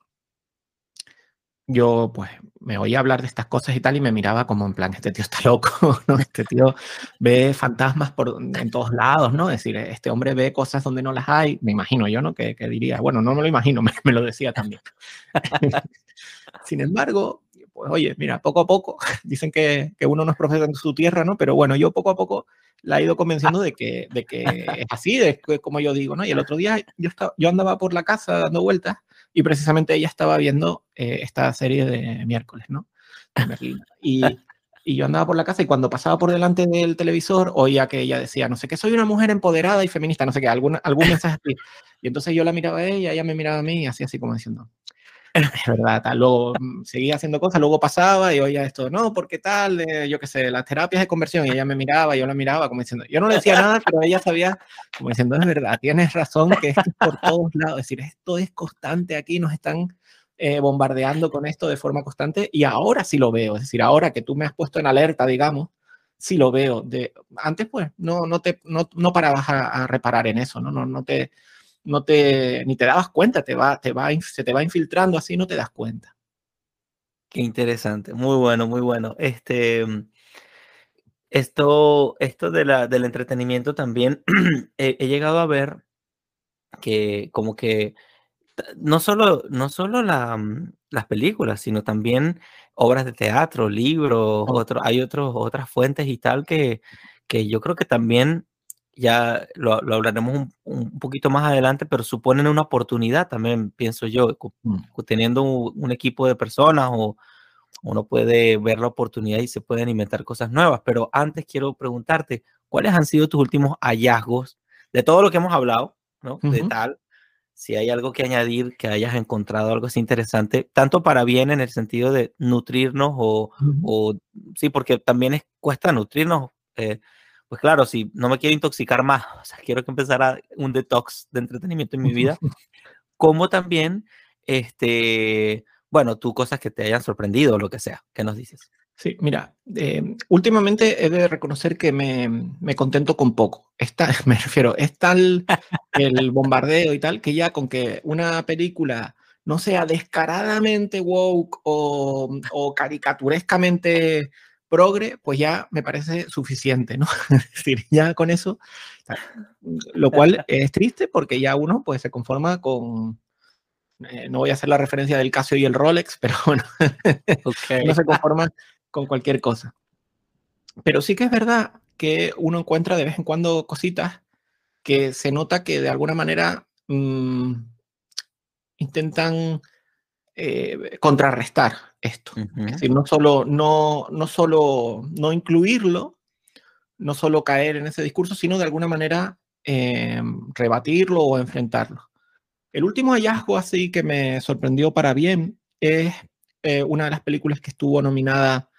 yo pues me oía hablar de estas cosas y tal y me miraba como en plan, este tío está loco, ¿no? Este tío ve fantasmas por, en todos lados, ¿no? Es decir, este hombre ve cosas donde no las hay, me imagino yo, ¿no? Que, diría, bueno, no me lo imagino, me, lo decía también. Sin embargo, pues oye, mira, poco a poco, dicen que, que, uno no es profeta en su tierra, ¿no? Pero bueno, yo poco a poco la he ido convenciendo de que, de que es así, de como yo digo, ¿no? Y el otro día yo, estaba, yo andaba por la casa dando vueltas y precisamente ella estaba viendo eh, esta serie de miércoles, ¿no? Y, yo andaba por la casa y cuando pasaba por delante del televisor oía que ella decía, no sé qué, soy una mujer empoderada y feminista, no sé qué, algún, algún mensaje. Y entonces yo la miraba a ella, ella me miraba a mí y así, así como diciendo, es verdad, luego mm, seguía haciendo cosas, luego pasaba y oía esto, no, porque tal, eh, yo qué sé, las terapias de conversión, y ella me miraba, yo la miraba como diciendo, yo no le decía nada, pero ella sabía, como diciendo, es verdad, tienes razón, que es por todos lados, es decir, esto es constante aquí, nos están eh, bombardeando con esto de forma constante, y ahora sí lo veo, es decir, ahora que tú me has puesto en alerta, digamos, sí lo veo. De, antes, pues, no, no, te, no, no parabas a, a reparar en eso, ¿no? No, no te no te, ni te dabas cuenta, te va, te va, se te va infiltrando así, no te das cuenta. Qué interesante, muy bueno, muy bueno. Este, esto, esto de la, del entretenimiento también, he, llegado a ver que como que no solo, no solo la, las películas, sino también obras de teatro, libros, otro, hay otros, otras fuentes y tal que, que yo creo que también ya lo, hablaremos un, poquito más adelante, pero suponen una oportunidad también, pienso yo, mm. teniendo un, equipo de personas o uno puede ver la oportunidad y se pueden inventar cosas nuevas. Pero antes quiero preguntarte, ¿cuáles han sido tus últimos hallazgos de todo lo que hemos hablado, ¿no? De tal, si hay algo que añadir, que hayas encontrado algo así interesante, tanto para bien en el sentido de nutrirnos o, o sí, porque también es, cuesta nutrirnos. Eh, pues claro, si no me quiero intoxicar más, o sea, quiero que empezara un detox de entretenimiento en mi vida, como también, este, bueno, tú cosas que te hayan sorprendido o lo que sea, ¿qué nos dices? Sí, mira, eh, últimamente he de reconocer que me, me, contento con poco. Está, me refiero, es tal el bombardeo y tal que ya con que una película no sea descaradamente woke o, o caricaturescamente progre, pues ya me parece suficiente, ¿no? es decir, ya con eso, lo cual es triste porque ya uno pues se conforma con, eh, no voy a hacer la referencia del Casio y el Rolex, pero bueno, no se conforma con cualquier cosa. Pero sí que es verdad que uno encuentra de vez en cuando cositas que se nota que de alguna manera mm, intentan eh, contrarrestar esto. Es decir, no solo no, no solo no incluirlo, no solo caer en ese discurso, sino de alguna manera eh, rebatirlo o enfrentarlo. El último hallazgo así que me sorprendió para bien es eh, una de las películas que estuvo nominada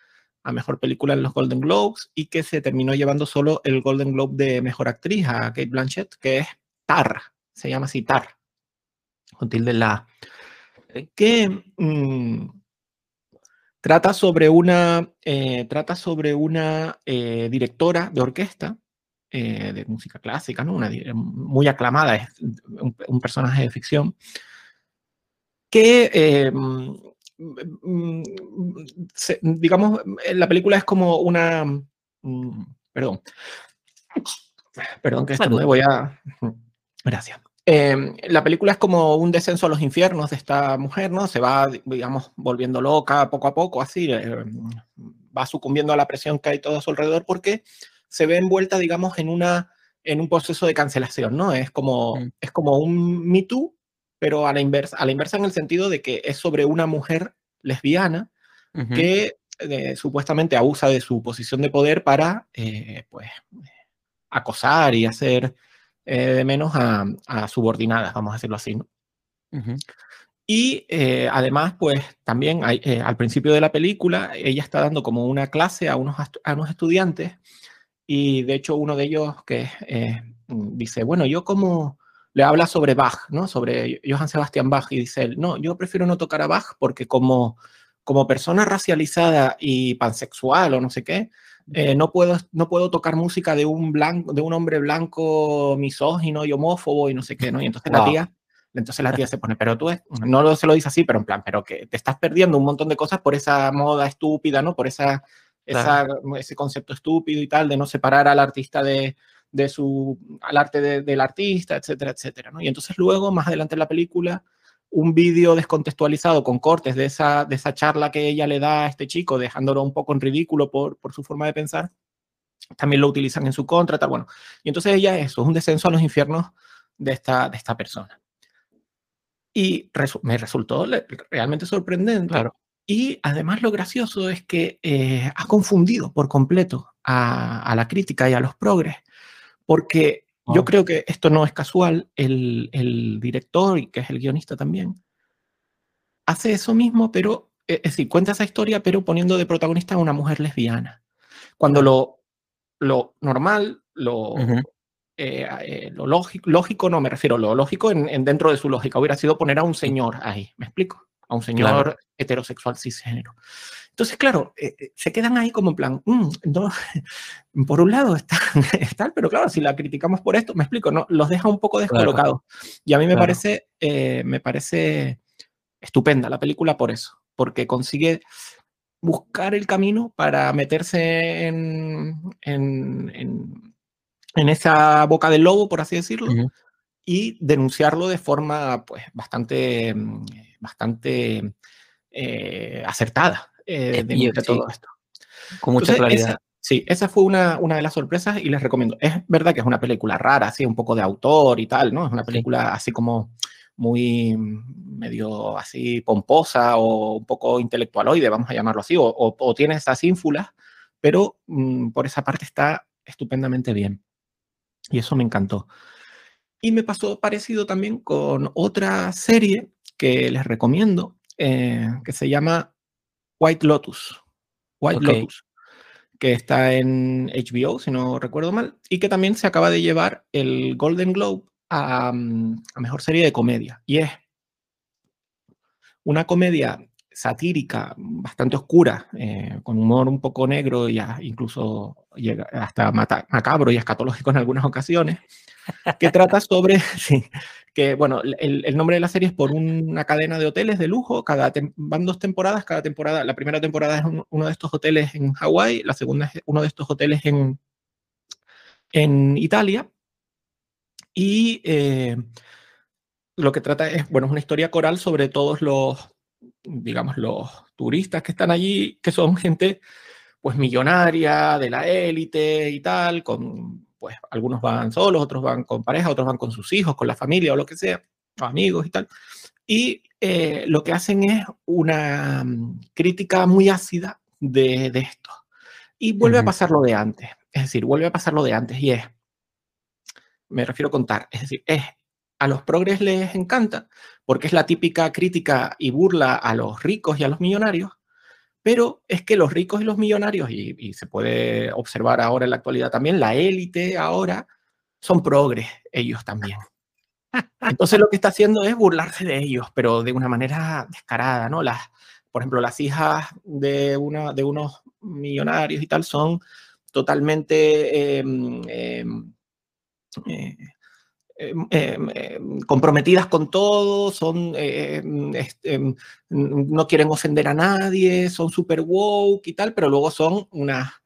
a Mejor Película en los Golden Globes y que se terminó llevando solo el Golden Globe de Mejor Actriz a Kate Blanchett, que es Tar, se llama así Tar, con tilde la que mm, trata sobre una, eh, trata sobre una eh, directora de orquesta eh, de música clásica, ¿no? Una, muy aclamada, es un, personaje de ficción, que, mm, mm, digamos, la película es como una... perdón. Perdón que esto me voy a... Gracias. Em, la película es como un descenso a los infiernos de esta mujer, ¿no? Se va, digamos, volviendo loca poco a poco, así, eh, va sucumbiendo a la presión que hay todo a su alrededor porque se ve envuelta, digamos, en, una, en un proceso de cancelación, ¿no? Es como, mm. es como un Me Too, pero a la, inversa, a la inversa en el sentido de que es sobre una mujer lesbiana que eh, supuestamente abusa de su posición de poder para, eh, pues, acosar y hacer eh, de menos a, subordinadas, vamos a decirlo así. ¿no? Y eh, además, pues también eh, al principio de la película, ella está dando como una clase a unos, a unos estudiantes y de hecho uno de ellos que dice, bueno, yo como le habla sobre Bach, ¿no? Sobre Johann Sebastian Bach y dice él, no, yo prefiero no tocar a Bach porque como, como persona racializada y pansexual o no sé qué, eh, no, puedo, no puedo tocar música de un, blanco, de un hombre blanco misógino y homófobo y no sé qué, ¿no? Y entonces la tía... Entonces la tía se pone, pero tú no se lo dice así, pero en plan, pero que te estás perdiendo un montón de cosas por esa moda estúpida, ¿no? Por esa, ese concepto estúpido y tal, de no separar al artista de, de su, al arte del artista, etcétera, etcétera, ¿no? Y entonces luego, más adelante en la película, un vídeo descontextualizado con cortes de esa, de esa charla que ella le da a este chico, dejándolo un poco en ridículo por, por su forma de pensar, también lo utilizan en su contra, tal, bueno. Y entonces ella, eso, es un descenso a los infiernos de esta, de esta persona. Y me resultó realmente sorprendente. Claro. Y además lo gracioso es que eh, ha confundido por completo a, a, la crítica y a los progres, porque yo creo que esto no es casual. El, el, director, y que es el guionista también, hace eso mismo, pero, eh, es decir, cuenta esa historia, pero poniendo de protagonista a una mujer lesbiana. Cuando lo, lo normal, lo, eh, eh, lo lógico, lógico, no me refiero, lo lógico en, dentro de su lógica hubiera sido poner a un señor ahí, ¿me explico? A un señor heterosexual cisgénero. Entonces, claro, eh, eh, se quedan ahí como en plan, mm, por un lado está, está, pero claro, si la criticamos por esto, me explico, no, los deja un poco descolocados. Y a mí me parece, eh, me parece estupenda la película por eso, porque consigue buscar el camino para meterse en, en, en, esa boca del lobo, por así decirlo, y denunciarlo de forma pues bastante, mm, bastante acertada. Eh, de, todo esto. Con mucha claridad. sí, esa fue una, una, de las sorpresas y les recomiendo. Es verdad que es una película rara, así, un poco de autor y tal, ¿no? Es una película así como muy medio así pomposa o un poco intelectualoide, vamos a llamarlo así, o, o, tiene esas ínfulas, pero mm, por esa parte está estupendamente bien. Y eso me encantó. Y me pasó parecido también con otra serie que les recomiendo, eh, que se llama White Lotus. White Lotus, que está en HBO, si no recuerdo mal, y que también se acaba de llevar el Golden Globe a, mm, Mejor Serie de Comedia. Y es una comedia satírica, bastante oscura, eh, con humor un poco negro y incluso llega hasta macabro y escatológico en algunas ocasiones, que trata sobre, sí, que bueno, el, nombre de la serie es por una cadena de hoteles de lujo, cada van dos temporadas, cada temporada, la primera temporada es uno de estos hoteles en Hawái, la segunda es uno de estos hoteles en, en Italia, y eh, lo que trata es, bueno, es una historia coral sobre todos los, digamos, los turistas que están allí, que son gente pues millonaria, de la élite y tal, con pues algunos van solos, otros van con pareja, otros van con sus hijos, con la familia o lo que sea, o amigos y tal. Y eh, lo que hacen es una mm, crítica muy ácida de, esto. Y vuelve a pasar lo de antes. Es decir, vuelve a pasar lo de antes y es, me refiero a contar, es decir, es a los progres les encanta porque es la típica crítica y burla a los ricos y a los millonarios, pero es que los ricos y los millonarios, y, se puede observar ahora en la actualidad también, la élite ahora son progres ellos también. Entonces lo que está haciendo es burlarse de ellos, pero de una manera descarada, ¿no? Las, por ejemplo, las hijas de, una, de unos millonarios y tal son totalmente em, em, eh, em, comprometidas con todo, son, este, no quieren ofender a nadie, son super woke y tal, pero luego son unas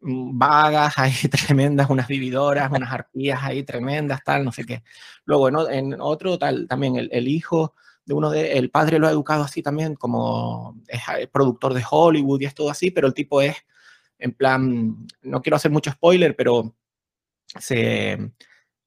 Mm, vagas ahí tremendas, unas vividoras, unas arpías ahí tremendas, tal, no sé qué. Luego en, en otro, tal, también el, el, hijo de uno de, el padre lo ha educado así también, como es eh, productor de Hollywood y es todo así, pero el tipo es, en plan, no quiero hacer mucho spoiler, pero se,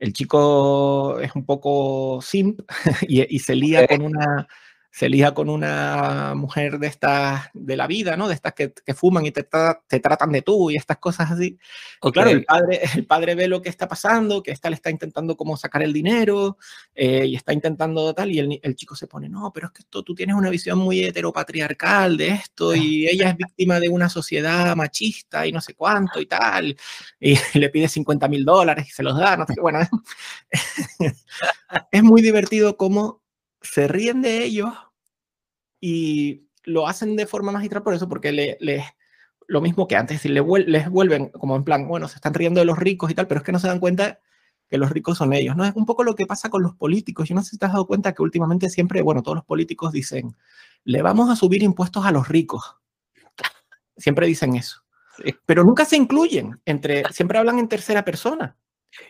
el chico es un poco simp y, y se lía con una se lía con una mujer de estas, de la vida, ¿no? De estas que, que fuman y te, te, tratan de tú y estas cosas así. Okay. claro, el padre, el padre ve lo que está pasando, que esta le está intentando como sacar el dinero eh, y está intentando tal, y el, el, chico se pone, no, pero es que esto, tú tienes una visión muy heteropatriarcal de esto y ella es víctima de una sociedad machista y no sé cuánto y tal, y le pide 50 mil dólares y se los da, no sé qué, bueno, es muy divertido como se ríen de ellos y lo hacen de forma magistral por eso, porque les le, lo mismo que antes, si le, les vuelven como en plan, bueno, se están riendo de los ricos y tal, pero es que no se dan cuenta que los ricos son ellos, ¿no? Es un poco lo que pasa con los políticos. Yo no sé si te has dado cuenta que últimamente siempre, bueno, todos los políticos dicen, le vamos a subir impuestos a los ricos. Siempre dicen eso. Sí. Pero nunca se incluyen, entre, siempre hablan en tercera persona.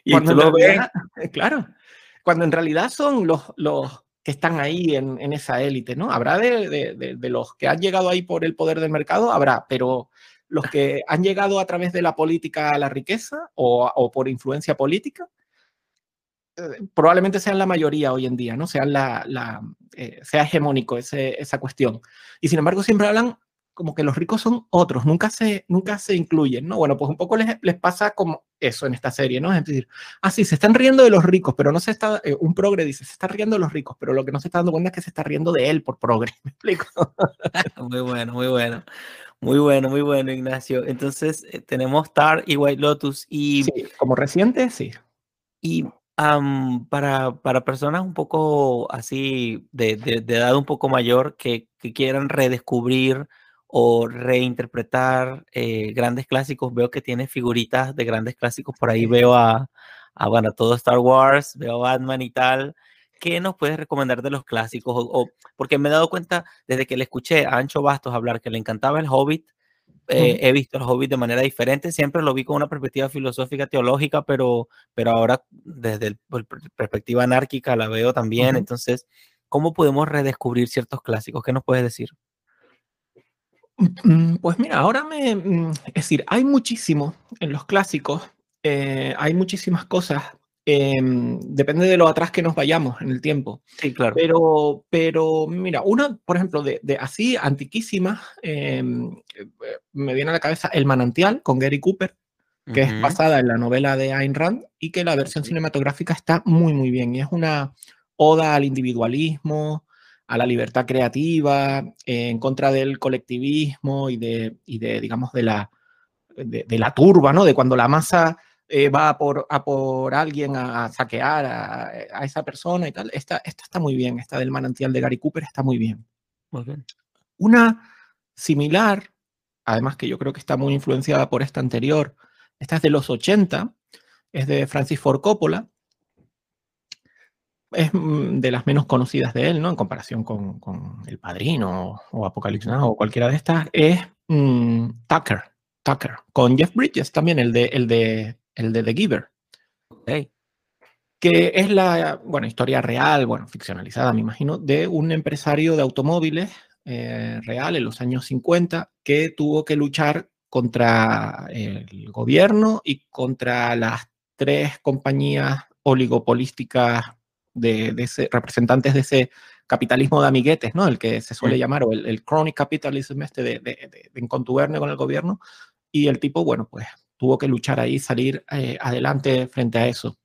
Y cuando lo realidad, claro, cuando en realidad son los, los, que están ahí en, en esa élite, ¿no? Habrá de, de, los que han llegado ahí por el poder del mercado, habrá, pero los que han llegado a través de la política a la riqueza o, o por influencia política, eh, probablemente sean la mayoría hoy en día, ¿no? Sean la, la eh, sea hegemónico ese, esa cuestión. Y sin embargo siempre hablan como que los ricos son otros, nunca se, nunca se incluyen, ¿no? Bueno, pues un poco les, les pasa como eso en esta serie, ¿no? Es decir, ah, sí, se están riendo de los ricos, pero no se está, eh, un progre dice, se está riendo de los ricos, pero lo que no se está dando cuenta es que se está riendo de él por progre, ¿me explico? muy bueno, muy bueno. Muy bueno, muy bueno, Ignacio. Entonces, eh, tenemos Tar y White Lotus y... Sí, como reciente, sí. Y um, para, para personas un poco así, de, de, de edad un poco mayor, que, que quieran redescubrir o reinterpretar eh, grandes clásicos. Veo que tiene figuritas de grandes clásicos. Por ahí veo a, a, bueno, todo Star Wars, veo a Batman y tal. ¿Qué nos puedes recomendar de los clásicos? O, o, porque me he dado cuenta desde que le escuché a Ancho Bastos hablar que le encantaba el Hobbit. Eh, he visto el Hobbit de manera diferente, siempre lo vi con una perspectiva filosófica, teológica, pero, pero ahora desde el, el perspectiva anárquica la veo también. Entonces, ¿cómo podemos redescubrir ciertos clásicos? ¿Qué nos puedes decir? Mm, pues mira, ahora me... Mm, es decir, hay muchísimo en los clásicos, eh, hay muchísimas cosas, eh, depende de lo atrás que nos vayamos en el tiempo. Sí, claro. Pero, pero mira, una, por ejemplo, de, de así antiquísimas, eh, me viene a la cabeza El manantial con Gary Cooper, que uh -huh. es basada en la novela de Ayn Rand y que la versión cinematográfica está muy, muy bien. Y es una oda al individualismo, a la libertad creativa, eh, en contra del colectivismo y de, y de digamos, de la, de, de, la turba, ¿no? De cuando la masa eh, va a por, a por alguien a, a saquear a, a, esa persona y tal. Esta, esta está muy bien, esta del manantial de Gary Cooper está muy bien. Muy bien. Una similar, además que yo creo que está muy influenciada por esta anterior, esta es de los 80, es de Francis Ford Coppola, es mm, de las menos conocidas de él, ¿no? En comparación con, con El Padrino o Apocalipsis Now o cualquiera de estas, es mmm, Tucker, Tucker, con Jeff Bridges también, el de, el de, el de The Giver. Okay. Que es la, bueno, historia real, bueno, ficcionalizada, me imagino, de un empresario de automóviles eh, real en los años 50 que tuvo que luchar contra el gobierno y contra las tres compañías oligopolísticas de, de ese, representantes de ese capitalismo de amiguetes, ¿no? El que se suele llamar, o el, el chronic capitalism este de, de, de, de contubernio con el gobierno. Y el tipo, bueno, pues tuvo que luchar ahí, salir eh, adelante frente a eso.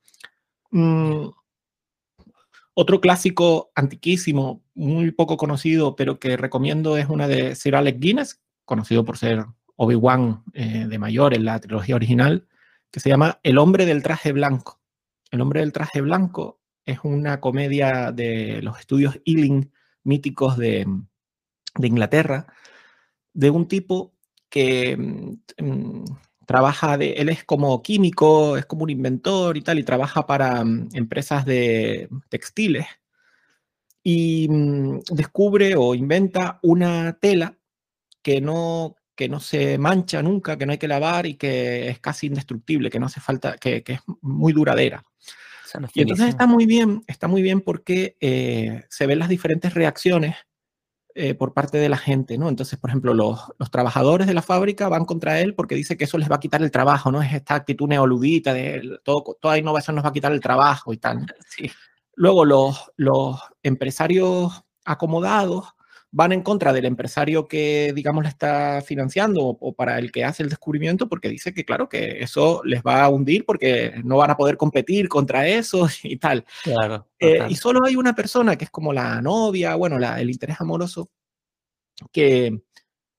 Mm, otro clásico antiquísimo, muy poco conocido, pero que recomiendo es una de Sir Alec Guinness, conocido por ser Obi-Wan eh, de mayor en la trilogía original, que se llama El hombre del traje blanco. El hombre del traje blanco es una comedia de los estudios Ealing míticos de, Inglaterra, de un tipo que mm, trabaja de, él es como químico, es como un inventor y tal, y trabaja para mm, empresas de textiles. Y mm, descubre o inventa una tela que no, que no se mancha nunca, que no hay que lavar y que es casi indestructible, que no hace falta, que es muy duradera. Y entonces está muy bien, está muy bien porque eh, se ven las diferentes reacciones eh, por parte de la gente, ¿no? Entonces, por ejemplo, los, los, trabajadores de la fábrica van contra él porque dice que eso les va a quitar el trabajo, ¿no? Es esta actitud neoludita de todo, toda innovación nos va a quitar el trabajo y tal. Sí. Luego, los, los empresarios acomodados van en contra del empresario que, digamos, le está financiando o, para el que hace el descubrimiento, porque dice que, claro, que eso les va a hundir porque no van a poder competir contra eso y tal. Claro. Eh, y solo hay una persona que es como la novia, bueno, la, el interés amoroso, que,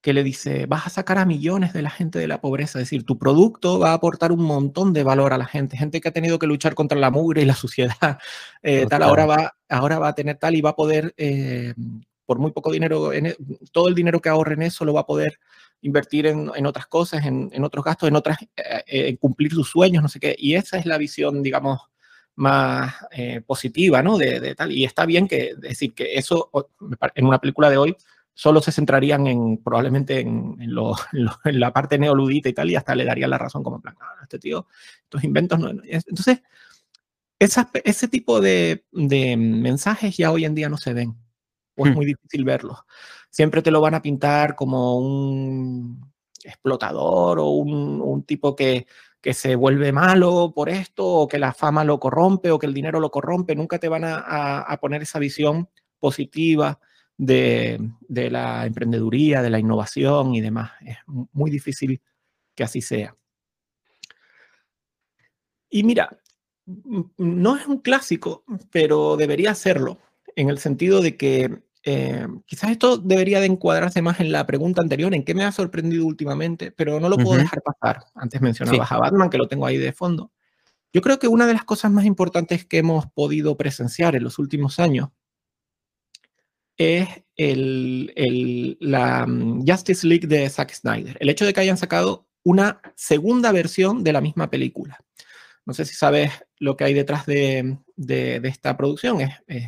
que le dice, vas a sacar a millones de la gente de la pobreza, es decir, tu producto va a aportar un montón de valor a la gente, gente que ha tenido que luchar contra la mugre y la suciedad, eh, tal, ahora va, ahora va a tener tal y va a poder eh, por muy poco dinero, e, todo el dinero que ahorre en eso lo va a poder invertir en, en otras cosas, en, en, otros gastos, en otras, eh, eh, en cumplir sus sueños, no sé qué. Y esa es la visión, digamos, más eh, positiva, ¿no? De, de, tal. Y está bien que decir que eso en una película de hoy solo se centrarían en probablemente en, en, la parte neoludita y tal, y hasta le daría la razón como plan, ah, este tío, estos inventos no. Entonces, ese tipo de, de mensajes ya hoy en día no se ven o es muy difícil verlo. Siempre te lo van a pintar como un explotador o un, un tipo que, que, se vuelve malo por esto, o que la fama lo corrompe, o que el dinero lo corrompe. Nunca te van a, a, a poner esa visión positiva de, de, la emprendeduría, de la innovación y demás. Es muy difícil que así sea. Y mira, no es un clásico, pero debería serlo, en el sentido de que eh, quizás esto debería de encuadrarse más en la pregunta anterior, en qué me ha sorprendido últimamente, pero no lo puedo uh -huh. dejar pasar. Antes mencionabas sí. a Batman, que lo tengo ahí de fondo. Yo creo que una de las cosas más importantes que hemos podido presenciar en los últimos años es el, el, la um, Justice League de Zack Snyder. El hecho de que hayan sacado una segunda versión de la misma película. No sé si sabes lo que hay detrás de, de, de esta producción. Es, es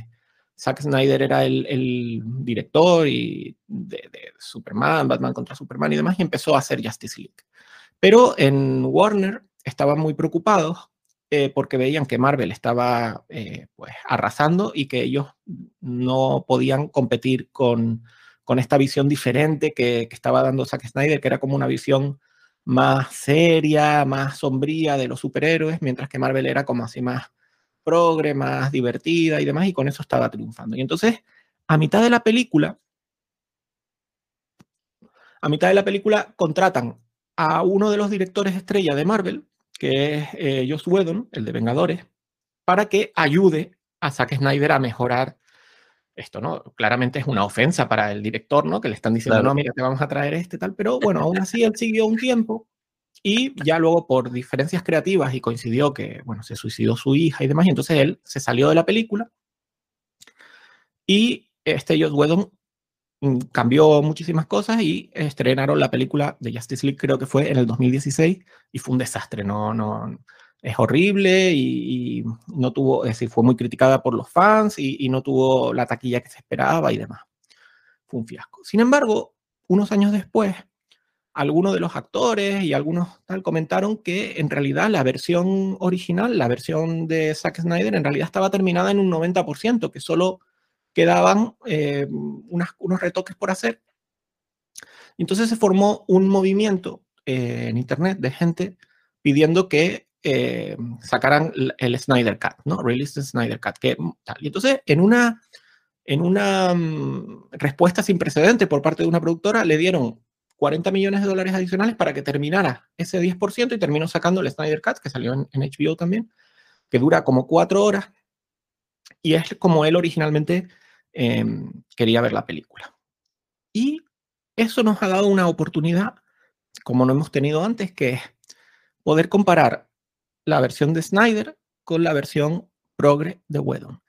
Zack Snyder era el, director y de, de, Superman, Batman contra Superman y demás, y empezó a hacer Justice League. Pero en Warner estaban muy preocupados eh, porque veían que Marvel estaba eh, pues, arrasando y que ellos no podían competir con, con esta visión diferente que, que, estaba dando Zack Snyder, que era como una visión más seria, más sombría de los superhéroes, mientras que Marvel era como así más progre, más divertida y demás, y con eso estaba triunfando. Y entonces, a mitad de la película, a mitad de la película contratan a uno de los directores estrella de Marvel, que es eh, Joss Whedon, el de Vengadores, para que ayude a Zack Snyder a mejorar esto, ¿no? Claramente es una ofensa para el director, ¿no? Que le están diciendo, claro. no, mira, te vamos a traer este tal, pero bueno, aún así él siguió un tiempo y ya luego por diferencias creativas y coincidió que, bueno, se suicidó su hija y demás, y entonces él se salió de la película y este Joss Whedon mm, cambió muchísimas cosas y estrenaron la película de Justice League, creo que fue en el 2016, y fue un desastre, no, no, es horrible y, no tuvo, es decir, fue muy criticada por los fans y, y no tuvo la taquilla que se esperaba y demás. Fue un fiasco. Sin embargo, unos años después, algunos de los actores y algunos tal comentaron que en realidad la versión original, la versión de Zack Snyder, en realidad estaba terminada en un 90%, que solo quedaban eh, unos retoques por hacer. Entonces se formó un movimiento eh, en Internet de gente pidiendo que eh, sacaran el Snyder Cut, ¿no? Release the Snyder Cut. Que, tal. Y entonces en una, en una um, respuesta sin precedente por parte de una productora le dieron 40 millones de dólares adicionales para que terminara ese 10% y terminó sacando el Snyder Cut, que salió en, HBO también, que dura como cuatro horas y es como él originalmente eh, quería ver la película. Y eso nos ha dado una oportunidad, como no hemos tenido antes, que es poder comparar la versión de Snyder con la versión progre de Whedon.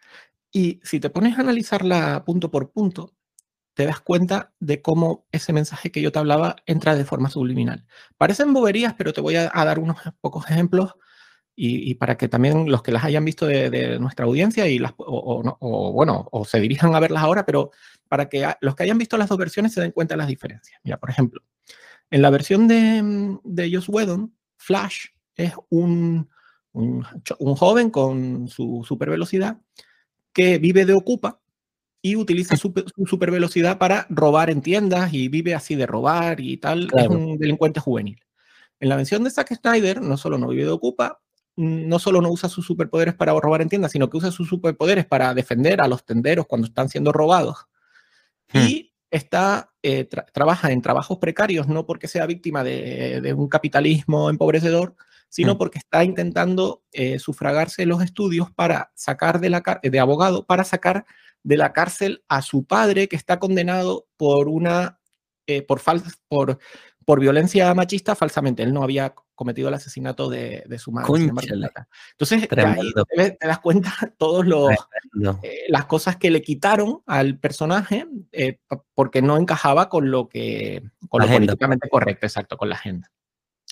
Y si te pones a analizarla punto por punto, te das cuenta de cómo ese mensaje que yo te hablaba entra de forma subliminal. Parecen boberías, pero te voy a, dar unos pocos ejemplos y, para que también los que las hayan visto de, nuestra audiencia y las, o, bueno, o se dirijan a verlas ahora, pero para que los que hayan visto las dos versiones se den cuenta de las diferencias. Mira, por ejemplo, en la versión de, de Joss Whedon, Flash es un, un, un joven con su super velocidad que vive de ocupa y utiliza su, super velocidad para robar en tiendas y vive así de robar y tal. Es un delincuente juvenil. En la versión de Zack Snyder, no solo no vive de ocupa, no solo no usa sus superpoderes para robar en tiendas, sino que usa sus superpoderes para defender a los tenderos cuando están siendo robados. Hmm. Y está, eh, trabaja en trabajos precarios, no porque sea víctima de, un capitalismo empobrecedor, sino porque está intentando eh, sufragarse los estudios para sacar de la de abogado, para sacar de la cárcel a su padre que está condenado por una eh, por, por, por violencia machista falsamente. Él no había cometido el asesinato de, su madre. Entonces, ahí te, das cuenta todas eh, las cosas que le quitaron al personaje eh, porque no encajaba con lo que con lo políticamente correcto, exacto, con la agenda.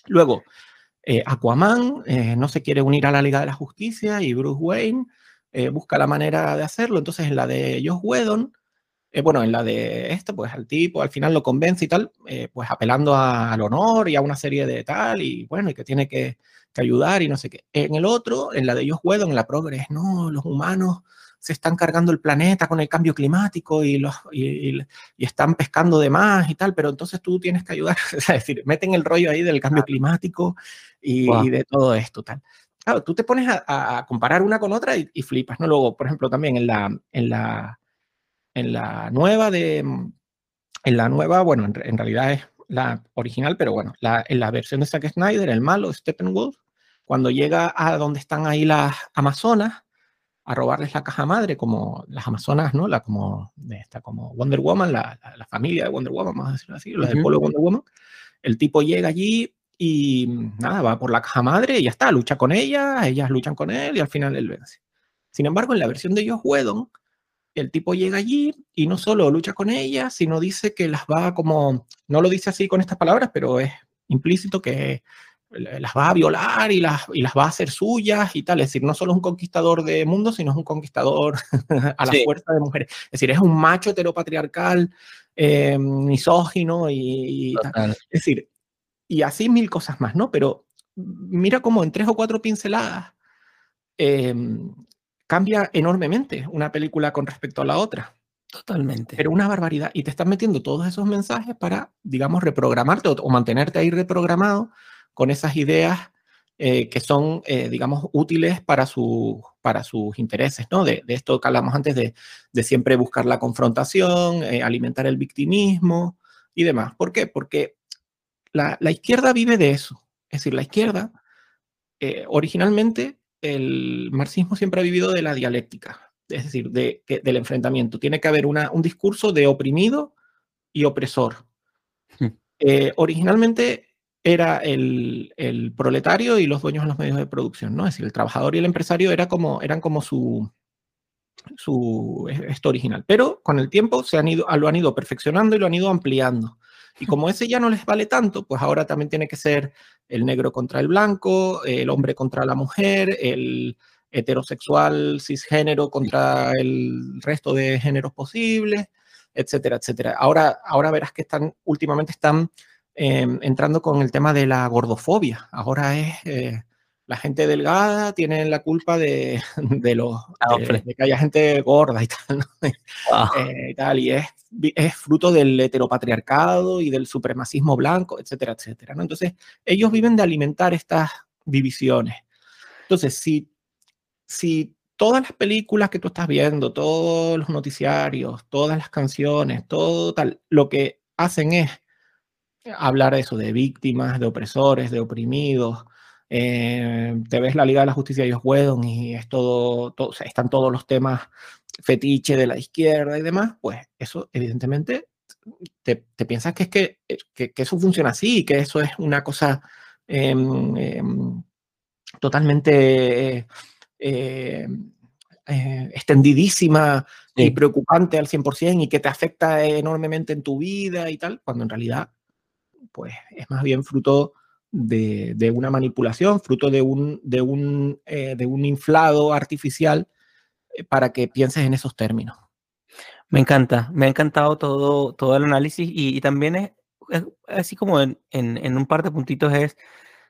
Luego, Aquaman no se quiere unir a la Liga de la Justicia y Bruce Wayne eh, busca la manera de hacerlo. Entonces, en la de Josh Whedon, eh, bueno, en la de esto, pues al tipo al final lo convence y tal, eh, pues apelando al honor y a una serie de tal, y bueno, y que tiene que, ayudar y no sé qué. En el otro, en la de Josh Whedon, en la Progress, no, los humanos se están cargando el planeta con el cambio climático y, los, y, están pescando de más y tal, pero entonces tú tienes que ayudar, es decir, meten el rollo ahí del cambio climático y, y de todo esto, tal. Claro, tú te pones a, comparar una con otra y, flipas, ¿no? Luego, por ejemplo, también en la, en la, en la nueva de, en la nueva, bueno, en, realidad es la original, pero bueno, la, en la versión de Zack Snyder, el malo, Steppenwolf, cuando llega a donde están ahí las Amazonas, a robarles la caja madre, como las Amazonas, ¿no? La como, esta, como Wonder Woman, la, la, familia de Wonder Woman, vamos a decirlo así, la del pueblo de Wonder Woman. El tipo llega allí, y nada, va por la caja madre y ya está, lucha con ella, ellas luchan con él y al final él vence. Sin embargo, en la versión de Josh Whedon, el tipo llega allí y no solo lucha con ella, sino dice que las va como, no lo dice así con estas palabras, pero es implícito que las va a violar y las, y las va a hacer suyas y tal. Es decir, no solo es un conquistador de mundo, sino es un conquistador a la fuerza de mujeres. Es decir, es un macho heteropatriarcal, eh, misógino y, y tal. Es decir, y así mil cosas más, ¿no? Pero mira cómo en tres o cuatro pinceladas em, cambia enormemente una película con respecto a la otra. Totalmente. Pero una barbaridad. Y te están metiendo todos esos mensajes para, digamos, reprogramarte o, mantenerte ahí reprogramado con esas ideas eh, que son, eh, digamos, útiles para, su, para sus intereses, ¿no? De, esto que hablamos antes de, de siempre buscar la confrontación, eh, alimentar el victimismo y demás. ¿Por qué? Porque la, izquierda vive de eso. Es decir, la izquierda, originalmente, el marxismo siempre ha vivido de la dialéctica, es decir, de, del enfrentamiento. Tiene que haber una, un discurso de oprimido y opresor. Hmm. Originalmente era el, proletario y los dueños de los medios de producción, ¿no? Es decir, el trabajador y el empresario era como, eran como su, su esto original. Pero con el tiempo se han ido, lo han ido perfeccionando y lo han ido ampliando. Y como ese ya no les vale tanto, pues ahora también tiene que ser el negro contra el blanco, el hombre contra la mujer, el heterosexual cisgénero contra el resto de géneros posibles, etcétera, etcétera. Ahora, ahora verás que están, últimamente están em, entrando con el tema de la gordofobia. Ahora es eh, la gente delgada tiene la culpa de, de, los, ah, de, que haya gente gorda y tal, ah. eh, y, tal y es, es, fruto del heteropatriarcado y del supremacismo blanco, etcétera, etcétera. ¿no? Entonces, ellos viven de alimentar estas divisiones. Entonces, si, si todas las películas que tú estás viendo, todos los noticiarios, todas las canciones, todo tal, lo que hacen es hablar de eso, de víctimas, de opresores, de oprimidos, eh, te ves la Liga de la Justicia de Whedon y es todo, están todos los temas fetiche de la izquierda y demás, pues eso evidentemente te, piensas que es que, que, eso funciona así, que eso es una cosa em, em, totalmente, eh, eh, extendidísima y preocupante al 100% y que te afecta enormemente en tu vida y tal, cuando en realidad pues es más bien fruto de, de una manipulación, fruto de un, de un, eh, de un inflado artificial eh, para que pienses en esos términos. Me encanta, me ha encantado todo, todo el análisis y, también es, así como en, en, un par de puntitos es,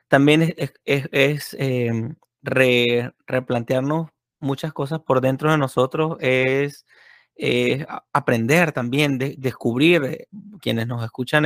también es, es, es em, replantearnos muchas cosas por dentro de nosotros, es aprender también, de, descubrir, eh, quienes nos escuchan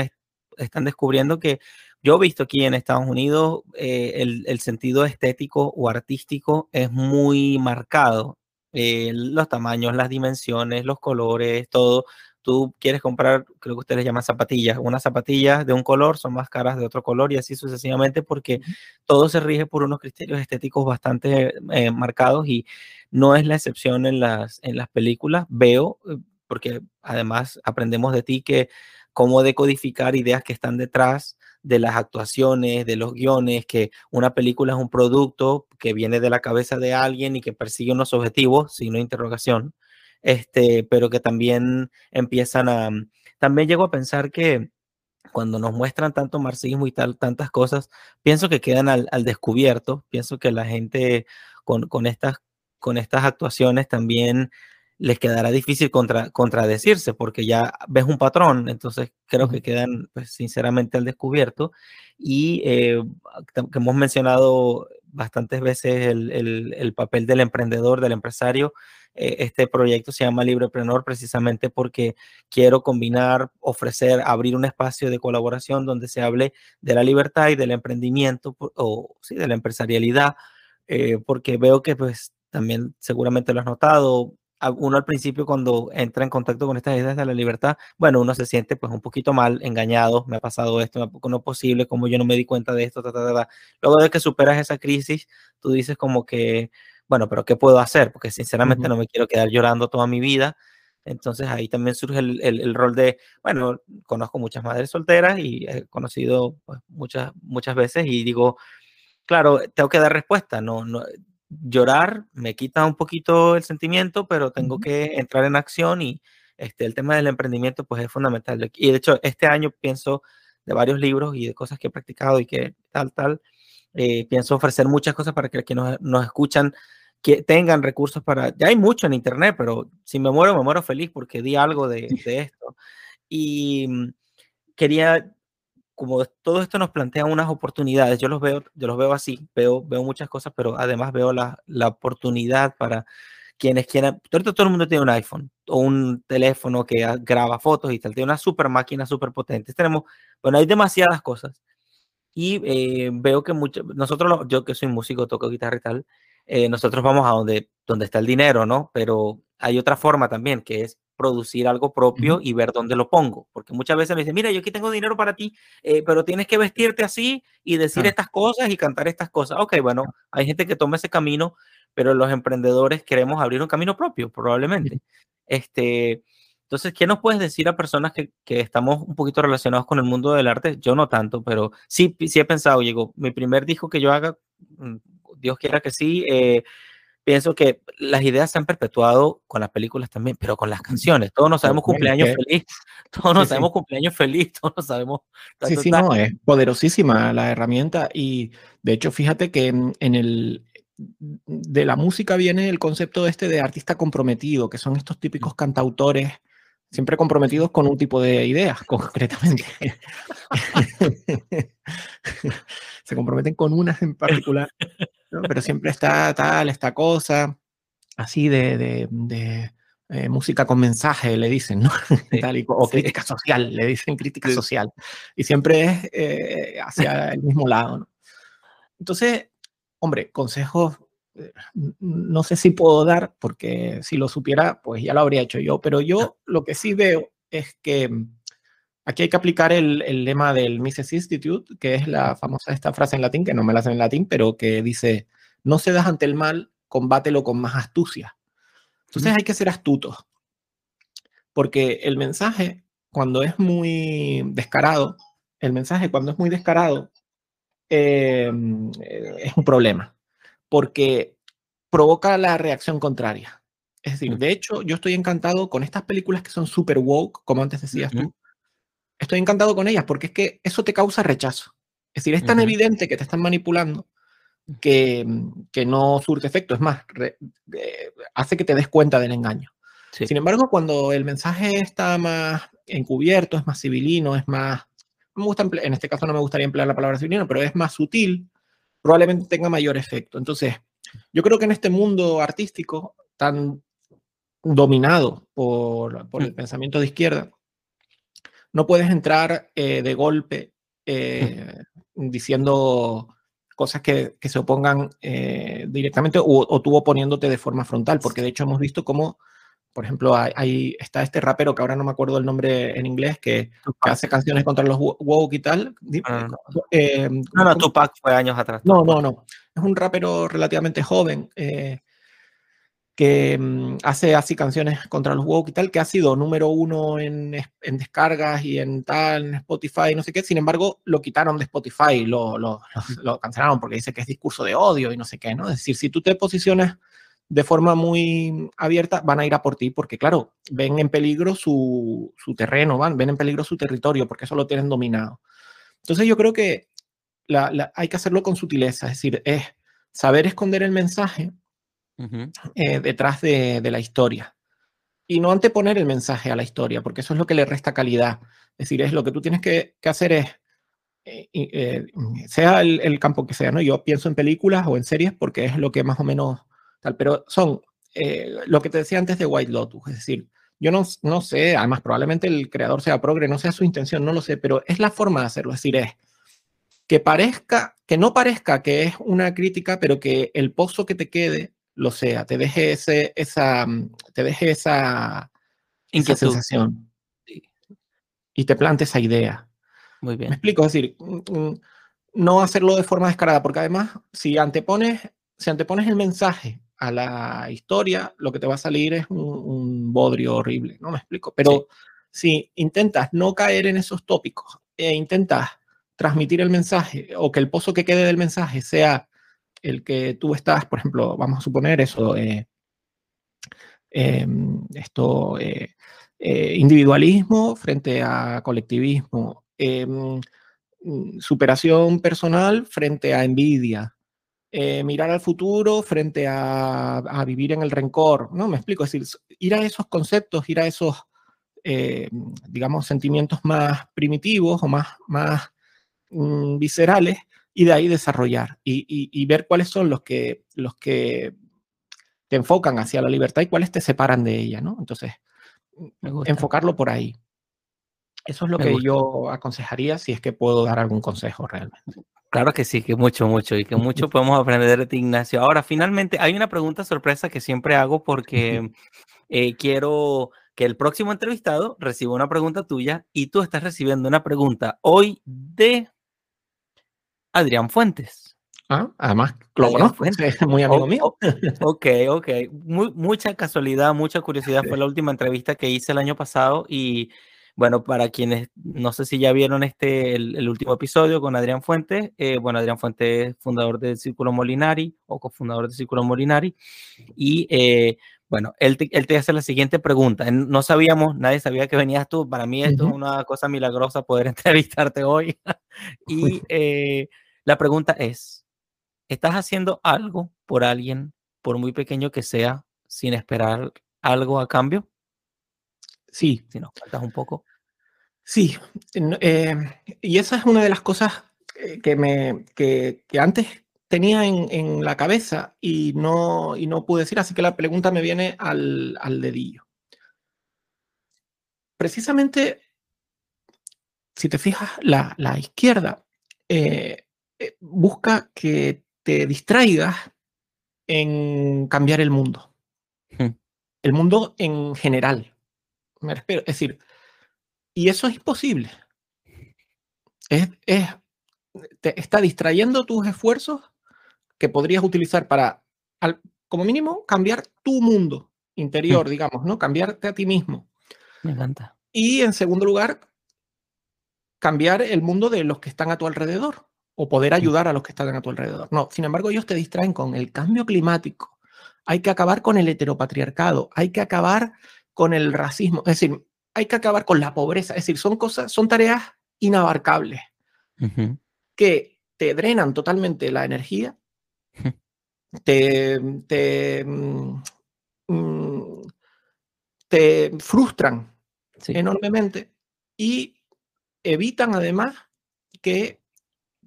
están descubriendo que yo he visto aquí en Estados Unidos eh, el, el, sentido estético o artístico es muy marcado. Eh, los tamaños, las dimensiones, los colores, todo tú quieres comprar, creo que ustedes les llaman zapatillas, unas zapatillas de un color son más caras de otro color y así sucesivamente porque todo se rige por unos criterios estéticos bastante eh, marcados y no es la excepción en las, en las películas. Veo, porque además aprendemos de ti que cómo decodificar ideas que están detrás de las actuaciones, de los guiones, que una película es un producto que viene de la cabeza de alguien y que persigue unos objetivos, signo interrogación este, pero que también empiezan a... También llego a pensar que cuando nos muestran tanto marxismo y tal, tantas cosas, pienso que quedan al, descubierto, pienso que la gente con, estas, con estas actuaciones también les quedará difícil contra, contradecirse porque ya ves un patrón, entonces creo que quedan pues, sinceramente al descubierto. Y eh, que hemos mencionado bastantes veces el, el, el, papel del emprendedor, del empresario, eh, este proyecto se llama Libreprenor precisamente porque quiero combinar, ofrecer, abrir un espacio de colaboración donde se hable de la libertad y del emprendimiento o sí, de la empresarialidad, eh, porque veo que pues también seguramente lo has notado, uno al principio cuando entra en contacto con estas ideas de la libertad, bueno, uno se siente pues un poquito mal, engañado, me ha pasado esto, no es posible, como yo no me di cuenta de esto, luego de que superas esa crisis, tú dices como que bueno, pero ¿qué puedo hacer? Porque sinceramente no me quiero quedar llorando toda mi vida. Entonces ahí también surge el, el, rol de, bueno, conozco muchas madres solteras y he conocido pues, muchas, muchas veces y digo, claro, tengo que dar respuesta, no, no, llorar me quita un poquito el sentimiento, pero tengo que entrar en acción y este, el tema del emprendimiento pues es fundamental. Y de hecho, este año pienso de varios libros y de cosas que he practicado y que tal, tal, eh, pienso ofrecer muchas cosas para que quienes nos, nos escuchan que tengan recursos para, ya hay mucho en Internet, pero si me muero, me muero feliz porque di algo de, de esto. Y mm, quería, como todo esto nos plantea unas oportunidades, yo los veo, yo los veo así, veo, veo muchas cosas, pero además veo la, la oportunidad para quienes quieran, ahorita todo el mundo tiene un iPhone o un teléfono que graba fotos y tal, tiene una super máquina súper potente. Tenemos, bueno, hay demasiadas cosas. Y eh, veo que muchos, nosotros, yo que soy músico, toco guitarra y tal, eh, nosotros vamos a donde, donde está el dinero, ¿no? Pero hay otra forma también, que es producir algo propio y ver dónde lo pongo. Porque muchas veces me dicen, mira, yo aquí tengo dinero para ti, eh, pero tienes que vestirte así y decir estas cosas y cantar estas cosas. Ok, bueno, hay gente que toma ese camino, pero los emprendedores queremos abrir un camino propio, probablemente. Este, entonces, ¿qué nos puedes decir a personas que, que, estamos un poquito relacionados con el mundo del arte? Yo no tanto, pero sí, sí he pensado, llegó mi primer disco que yo haga, mm, Dios quiera que sí. Eh, pienso que las ideas se han perpetuado con las películas también, pero con las canciones. Todos nos sabemos cumpleaños feliz, todos nos sabemos cumpleaños feliz, todos nos sabemos. Sí, sí, no, es poderosísima la herramienta y de hecho fíjate que en, el de la música viene el concepto este de artista comprometido, que son estos típicos cantautores siempre comprometidos con un tipo de ideas, concretamente. Se comprometen con unas en particular, pero siempre está tal, esta cosa, así de, eh, música con mensaje, le dicen, ¿no? o crítica social, le dicen crítica social. Y siempre es eh, hacia el mismo lado, ¿no? Entonces, hombre, consejos no sé si puedo dar, porque si lo supiera, pues ya lo habría hecho yo, pero yo lo que sí veo es que mm, aquí hay que aplicar el, lema del Mises Institute, que es la famosa esta frase en latín, que no me la sé en latín, pero que dice, no cedas ante el mal, combátelo con más astucia. Entonces hay que ser astutos, porque el mensaje, cuando es muy descarado, el mensaje cuando es muy descarado, em, eh, es un problema porque provoca la reacción contraria. Es decir, Mm. de hecho, yo estoy encantado con estas películas que son super woke, como antes decías Ujú. tú. Estoy encantado con ellas porque es que eso te causa rechazo. Es decir, es tan Ujú. evidente que te están manipulando que, mm, que no surte efecto. Es más, re- eh, hace que te des cuenta del engaño. Sí. Sin embargo, cuando el mensaje está más encubierto, es más civilino, es más... me gusta en este caso no me gustaría emplear la palabra civilino, pero es más sutil, probablemente tenga mayor efecto. Entonces, yo creo que en este mundo artístico tan dominado por, por el Mm. pensamiento de izquierda, no puedes entrar eh, de golpe eh, diciendo cosas que, que se opongan eh, directamente o, o tú oponiéndote de forma frontal, porque de hecho hemos visto cómo, por ejemplo, hay, hay- está este rapero que ahora no me acuerdo el nombre en inglés, que, que hace canciones contra los wo- woke y tal. Ah, no. eh, No, no. Tupac fue años atrás. No, no, no. Es un rapero relativamente joven eh, que mm, hace así canciones contra los woke y tal, que ha sido número uno en, en descargas y en tal, en Spotify, no sé qué. Sin embargo, lo quitaron de Spotify, lo, lo, lo- lo cancelaron porque dice que es discurso de odio y no sé qué, ¿no? Es decir, si tú te posicionas de forma muy abierta, van a ir a por ti porque, claro, ven en peligro su, su terreno, van, ven en peligro su territorio porque eso lo tienen dominado. Entonces yo creo que la- la- hay que hacerlo con sutileza, es decir, es saber esconder el mensaje eh, detrás de, de la historia y no anteponer el mensaje a la historia, porque eso es lo que le resta calidad. Es decir, es lo que tú tienes que, que hacer es, eh, eh, sea el, el campo que sea, ¿no? Yo pienso en películas o en series porque es lo que más o menos tal, pero son eh, lo que te decía antes de White Lotus, es decir, yo no, no sé, además probablemente el creador sea progre, no sea su intención, no lo sé, pero es la forma de hacerlo, es decir, es que parezca, que no parezca que es una crítica, pero que el pozo que te quede lo sea, te deje ese, esa, mm, te deje esa, sensación y te plante esa idea. Muy Me bien. explico, es decir, mm, mm, no hacerlo de forma descarada, porque además, si antepones, si antepones el mensaje a la historia, lo que te va a salir es un, un bodrio horrible, ¿no? Me explico. Pero si intentas no caer en esos tópicos e intentas transmitir el mensaje o que el pozo que quede del mensaje sea el que tú estás, por ejemplo, vamos a suponer eso, eh, eh, esto, eh, eh, individualismo frente a colectivismo, mm, superación personal frente a envidia, eh, mirar al futuro frente a, a vivir en el rencor, ¿no? Me explico, es decir, ir a esos conceptos, ir a esos, eh, digamos, sentimientos más primitivos o más, más mm, viscerales y de ahí desarrollar y, y- y ver cuáles son los que, los que te enfocan hacia la libertad y cuáles te separan de ella, ¿no? Entonces, enfocarlo por ahí. Eso es lo Me que gusta. yo aconsejaría si es que puedo dar algún consejo realmente. Claro que sí, que mucho, mucho, y que mucho podemos aprender de ti, Ignacio. Ahora, finalmente, hay una pregunta sorpresa que siempre hago porque eh, quiero que el próximo entrevistado reciba una pregunta tuya y tú estás recibiendo una pregunta hoy de Adrián Fuentes. Ah, además, lo conozco, Fuentes. es muy amigo O- mío. ok, ok. Mu- mucha casualidad, mucha curiosidad. Fue la última entrevista que hice el año pasado y bueno, para quienes no sé si ya vieron este, el, el último episodio con Adrián Fuentes, eh, bueno, Adrián Fuentes es fundador del Círculo Molinari o cofundador del Círculo Molinari y eh, bueno, él te, él te hace la siguiente pregunta. No sabíamos, nadie sabía que venías tú. Para mí esto es una cosa milagrosa poder entrevistarte hoy. y eh, la pregunta es, ¿estás haciendo algo por alguien, por muy pequeño que sea, sin esperar algo a cambio? Sí, Si nos cuentas un poco. sí. Eh, y esa es una de las cosas eh, que, me, que, que antes tenía en, en la cabeza y no, y no pude decir, así que la pregunta me viene al, al dedillo. Precisamente, si te fijas, la, la izquierda eh, eh, busca que te distraigas en cambiar el mundo. Hmm. El mundo en general. Me es decir, y eso es imposible. Es, es- te está distrayendo tus esfuerzos que podrías utilizar para, al- como mínimo, cambiar tu mundo interior, digamos, ¿no? Cambiarte a ti mismo. Me encanta. Y en segundo lugar, cambiar el mundo de los que están a tu alrededor o poder ayudar a los que están a tu alrededor. No, sin embargo, ellos te distraen con el cambio climático. hay que acabar con el heteropatriarcado, hay que acabar con el racismo, es decir, hay que acabar con la pobreza, es decir, son cosas, son tareas inabarcables que te drenan totalmente la energía, te, te, mm, mm, te frustran enormemente y evitan además que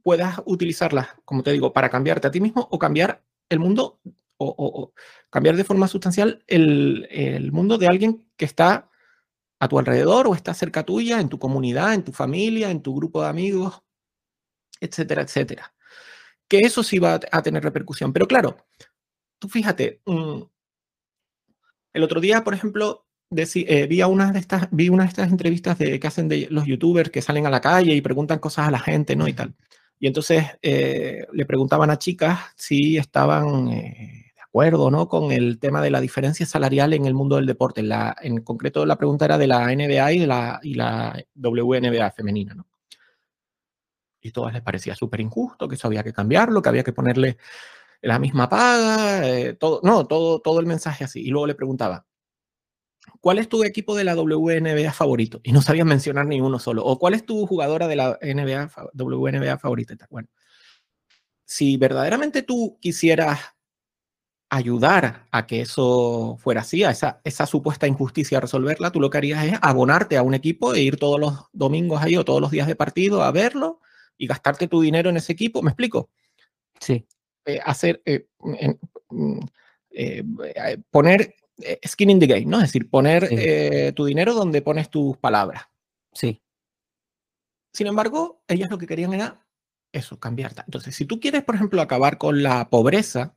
puedas utilizarlas, como te digo, para cambiarte a ti mismo o cambiar el mundo o, cambiar de forma sustancial el, el, mundo de alguien que está a tu alrededor o está cerca tuya, en tu comunidad, en tu familia, en tu grupo de amigos, etcétera, etcétera. Que eso sí va a tener repercusión. Pero claro, tú fíjate, mm, el otro día, por ejemplo, eh, vi, una de estas, vi una de estas entrevistas de, que hacen de los youtubers que salen a la calle y preguntan cosas a la gente, ¿no? Y tal. Y entonces eh, le preguntaban a chicas si estaban eh, acuerdo, ¿no? Con el tema de la diferencia salarial en el mundo del deporte. En concreto, la pregunta era de la NBA y, la, WNBA femenina, ¿no? Y todas les parecía súper injusto, que eso había que cambiarlo, que había que ponerle la misma paga, todo, no, todo, todo el mensaje así. Y luego le preguntaba, ¿cuál es tu equipo de la WNBA favorito? Y no sabían mencionar ni uno solo. ¿O cuál es tu jugadora de la NBA, WNBA favorita? Bueno, si verdaderamente tú quisieras ayudar a que eso fuera así, a esa, esa supuesta injusticia resolverla, tú lo que harías es abonarte a un equipo e ir todos los domingos ahí o todos los días de partido a verlo y gastarte tu dinero en ese equipo. ¿Me explico? Sí. Eh, hacer, eh, mm, eh, poner skin in the game, ¿no? Es decir, poner tu dinero donde pones tus palabras. Sí. Sin embargo, ellas lo que querían era eso, cambiarte. Entonces, si tú quieres, por ejemplo, acabar con la pobreza,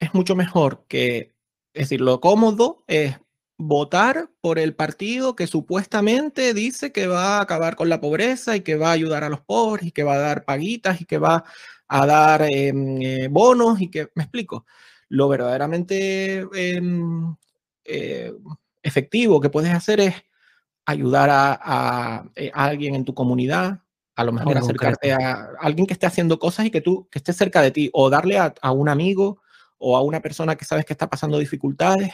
es mucho mejor que, es decir, lo cómodo es votar por el partido que supuestamente dice que va a acabar con la pobreza y que va a ayudar a los pobres y que va a dar paguitas y que va a dar em, eh, bonos y que, me explico, lo verdaderamente em, eh, efectivo que puedes hacer es ayudar a, eh, alguien en tu comunidad, a lo mejor acercarte a alguien que esté haciendo cosas y que tú que esté cerca de ti, o darle a, un amigo o a una persona que sabes que está pasando dificultades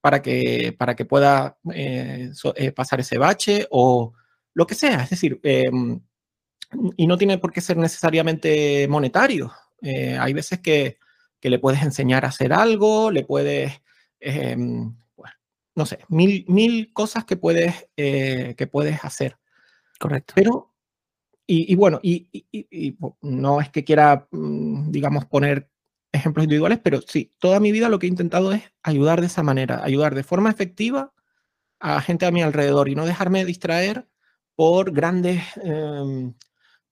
para que, para que pueda eh, pasar ese bache o lo que sea. Es decir, em, y no tiene por qué ser necesariamente monetario. hay veces que que le puedes enseñar a hacer algo, le puedes, em, no sé, mil, mil cosas que puedes, eh, que puedes hacer. Correcto. Pero, y, bueno, y, no es que quiera, mm, digamos, poner ejemplos individuales, pero sí, toda mi vida lo que he intentado es ayudar de esa manera, ayudar de forma efectiva a gente a mi alrededor y no dejarme distraer por grandes, em,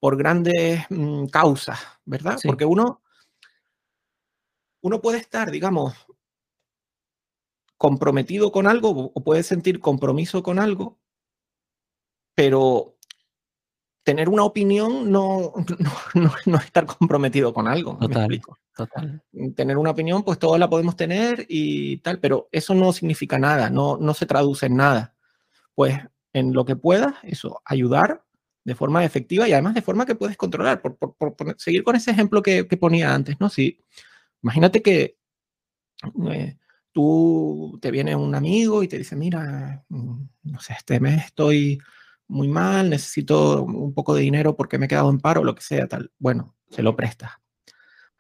por grandes mm, causas, ¿verdad? Porque uno uno puede estar, digamos, comprometido con algo o puede sentir compromiso con algo, pero tener una opinión no, no, no, estar comprometido con algo. Total, total. Tener una opinión, pues todos la podemos tener y tal, pero eso no significa nada, no, no se traduce en nada. Pues en lo que puedas, eso, ayudar de forma efectiva y además de forma que puedes controlar, por, seguir con ese ejemplo que, que ponía antes, ¿no? Si, Imagínate que eh, tú te viene un amigo y te dice, mira, mm, no sé, este mes estoy muy mal, necesito un poco de dinero porque me he quedado en paro lo que sea, tal. Bueno, se lo prestas.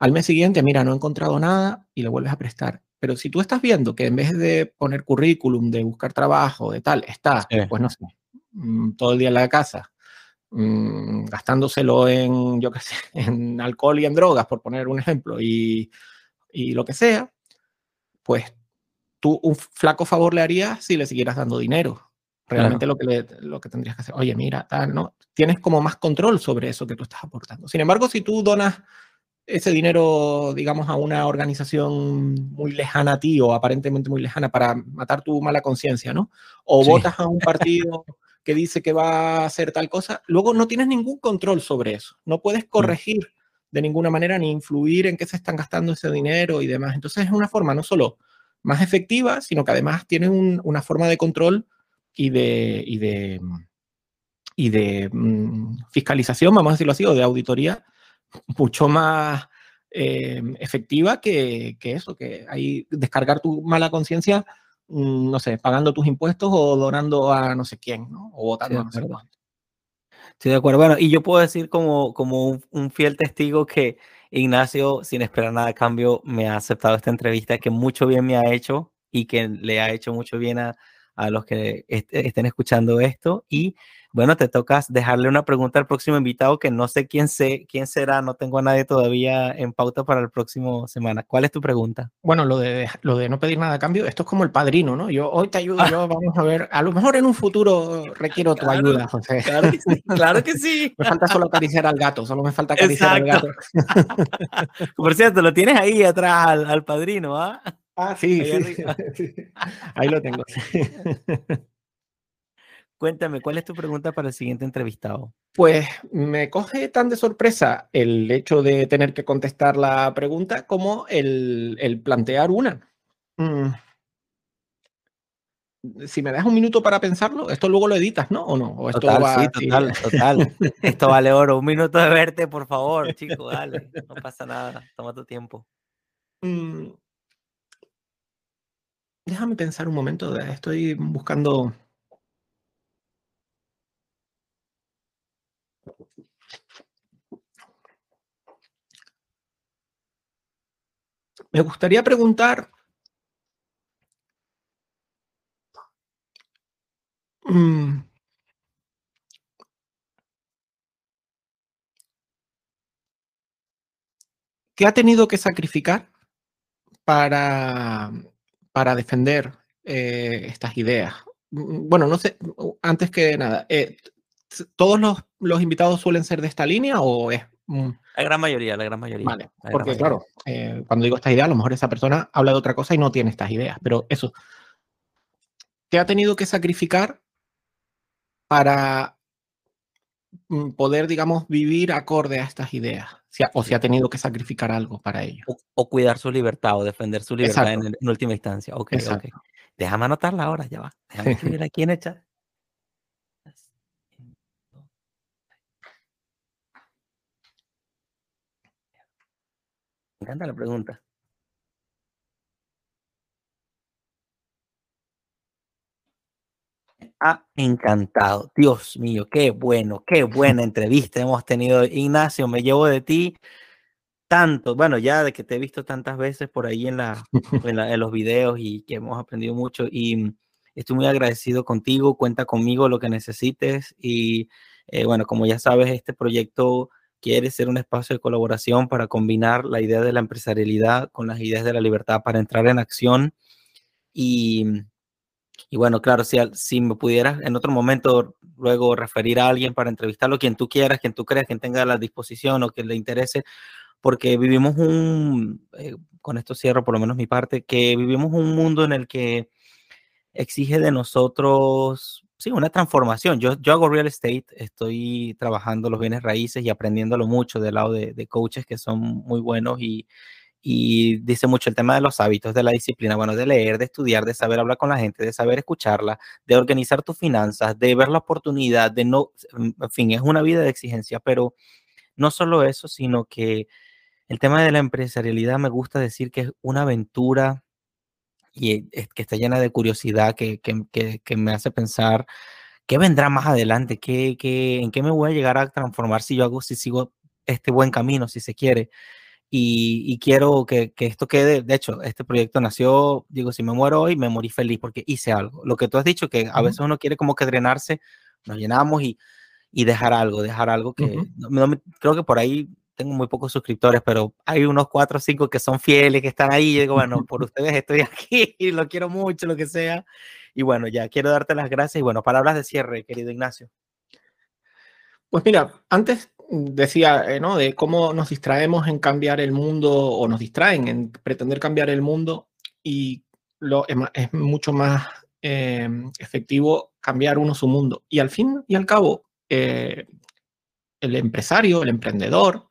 Al mes siguiente, mira, no he encontrado nada y le vuelves a prestar. Pero si tú estás viendo que en vez de poner currículum, de buscar trabajo, de tal, está, pues no sé, mm, todo el día en la casa, mm, gastándoselo en, yo qué sé, en alcohol y en drogas, por poner un ejemplo, y y lo que sea, pues tú un flaco favor le harías si le siguieras dando dinero. Realmente lo, que lo que tendrías que hacer, oye, mira, tal, ¿no? Tienes como más control sobre eso que tú estás aportando. Sin embargo, si tú donas ese dinero, digamos, a una organización muy lejana a ti o aparentemente muy lejana para matar tu mala conciencia, ¿no? O votas a un partido que dice que va a hacer tal cosa, luego no tienes ningún control sobre eso. No puedes mm. corregir de ninguna manera ni influir en qué se están gastando ese dinero y demás. Entonces es una forma no solo más efectiva, sino que además tiene una forma de control y de, y de, y de mm, fiscalización, vamos a decirlo así, o de auditoría mucho más em, efectiva que, que, eso, que hay descargar tu mala conciencia, mm, no sé, pagando tus impuestos o donando a no sé quién, ¿no? O votando a no sé cuánto. Estoy de acuerdo. Bueno, y yo puedo decir como, como un, un, fiel testigo que Ignacio, sin esperar nada a cambio, me ha aceptado esta entrevista, que mucho bien me ha hecho y que le ha hecho mucho bien a, a los que estén escuchando esto. Y bueno, te tocas dejarle una pregunta al próximo invitado que no sé quién, sé, quién será, no tengo a nadie todavía en pauta para el próximo semana. ¿Cuál es tu pregunta? Bueno, lo de, lo de no pedir nada a cambio, esto es como el padrino, ¿no? Yo hoy te ayudo, yo vamos a ver, a lo mejor en un futuro requiero tu ayuda, José. Claro que sí, claro que sí. me falta solo acariciar al gato, solo me falta acariciar al gato. Por cierto, lo tienes ahí atrás al, al padrino, ¿ah? Ah, sí, ahí, sí, ahí lo tengo. Cuéntame, ¿cuál es tu pregunta para el siguiente entrevistado? Pues me coge tan de sorpresa el hecho de tener que contestar la pregunta como el, el plantear una. Mm. Si me das un minuto para pensarlo, esto luego lo editas, ¿no? ¿O no? ¿O esto total, va sí, total, total. Esto vale oro. Un minuto de verte, por favor, chico, dale. No pasa nada. Toma tu tiempo. Mm. Déjame pensar un momento. Estoy buscando. Me gustaría preguntar. Mm, ¿Qué ha tenido que sacrificar para, para defender eh, estas ideas? Mm, Bueno, no sé, antes que nada, eh, ¿todos los, los invitados suelen ser de esta línea o es La gran mayoría, la gran mayoría. Vale, gran porque mayoría. claro, eh, cuando digo estas ideas, a lo mejor esa persona habla de otra cosa y no tiene estas ideas, pero eso, ¿qué ha tenido que sacrificar para mm, poder, digamos, vivir acorde a estas ideas? O si ha tenido que sacrificar algo para ello. O, o cuidar su libertad o defender su libertad en, última instancia. Ok, ok. Exacto. Déjame anotarla ahora, ya va. Déjame escribir aquí en el chat. Me encanta la pregunta. Ha encantado. Dios mío, qué bueno, qué buena entrevista hemos tenido. Ignacio, me llevo de ti tanto, bueno, ya de que te he visto tantas veces por ahí en, la, en, la- en los videos y que hemos aprendido mucho y estoy muy agradecido contigo, cuenta conmigo lo que necesites y eh, bueno, como ya sabes, este proyecto quiere ser un espacio de colaboración para combinar la idea de la empresarialidad con las ideas de la libertad para entrar en acción. Y, y bueno, claro, si, si me pudieras en otro momento luego referir a alguien para entrevistarlo, quien tú quieras, quien tú creas, quien tenga la disposición o que le interese, porque vivimos un, eh, con esto cierro por lo menos mi parte, que vivimos un mundo en el que exige de nosotros, sí, una transformación. Yo, yo hago real estate, estoy trabajando los bienes raíces y aprendiéndolo mucho del lado de, de coaches que son muy buenos y, y dice mucho el tema de los hábitos, de la disciplina, bueno, de leer, de estudiar, de saber hablar con la gente, de saber escucharla, de organizar tus finanzas, de ver la oportunidad, de no, en fin, es una vida de exigencia, pero no solo eso, sino que el tema de la empresarialidad me gusta decir que es una aventura y es que está llena de curiosidad, que, que, que, que me hace pensar qué vendrá más adelante, ¿Qué, qué, en qué me voy a llegar a transformar si yo hago, si sigo este buen camino, si se quiere. Y, y quiero que, que, esto quede, de hecho, este proyecto nació, digo, si me muero hoy, me morí feliz porque hice algo. Lo que tú has dicho, que a veces uno quiere como que drenarse, nos llenamos y, y dejar algo, dejar algo que, no, no creo que por ahí tengo muy pocos suscriptores, pero hay unos cuatro o cinco que son fieles, que están ahí. Y digo, bueno, por ustedes estoy aquí y lo quiero mucho, lo que sea. Y bueno, ya quiero darte las gracias. Y bueno, palabras de cierre, querido Ignacio. Pues mira, antes decía, eh, ¿no? De cómo nos distraemos en cambiar el mundo o nos distraen en pretender cambiar el mundo y lo, es, mucho más eh, efectivo cambiar uno su mundo. Y al fin y al cabo, eh, el empresario, el emprendedor,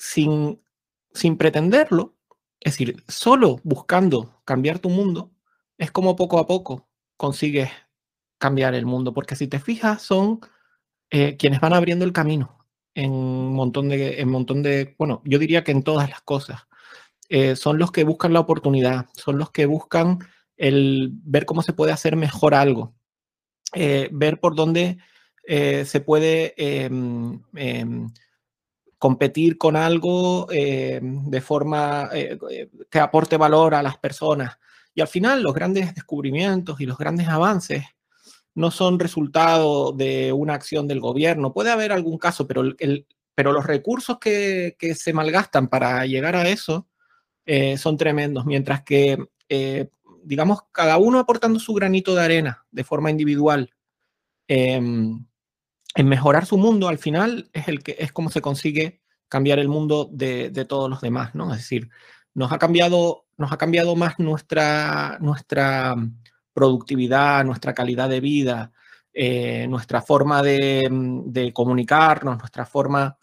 sin, sin pretenderlo, es decir, solo buscando cambiar tu mundo, es como poco a poco consigues cambiar el mundo, porque si te fijas, son eh, quienes van abriendo el camino. en un montón de, en montón de, bueno, yo diría que en todas las cosas. Eh, son los que buscan la oportunidad, son los que buscan el ver cómo se puede hacer mejor algo, eh, ver por dónde se puede em, em, competir con algo em, de forma que aporte valor a las personas. Y al final los grandes descubrimientos y los grandes avances no son resultado de una acción del gobierno. Puede haber algún caso, pero, el, pero los recursos que, que, se malgastan para llegar a eso eh, son tremendos, mientras que, eh, digamos, cada uno aportando su granito de arena de forma individual em, en mejorar su mundo, al final es, el que, es como se consigue cambiar el mundo de, de todos los demás, ¿no? Es decir, nos ha cambiado, nos ha cambiado más nuestra, nuestra productividad, nuestra calidad de vida, eh, nuestra forma de, de, comunicarnos, nuestra forma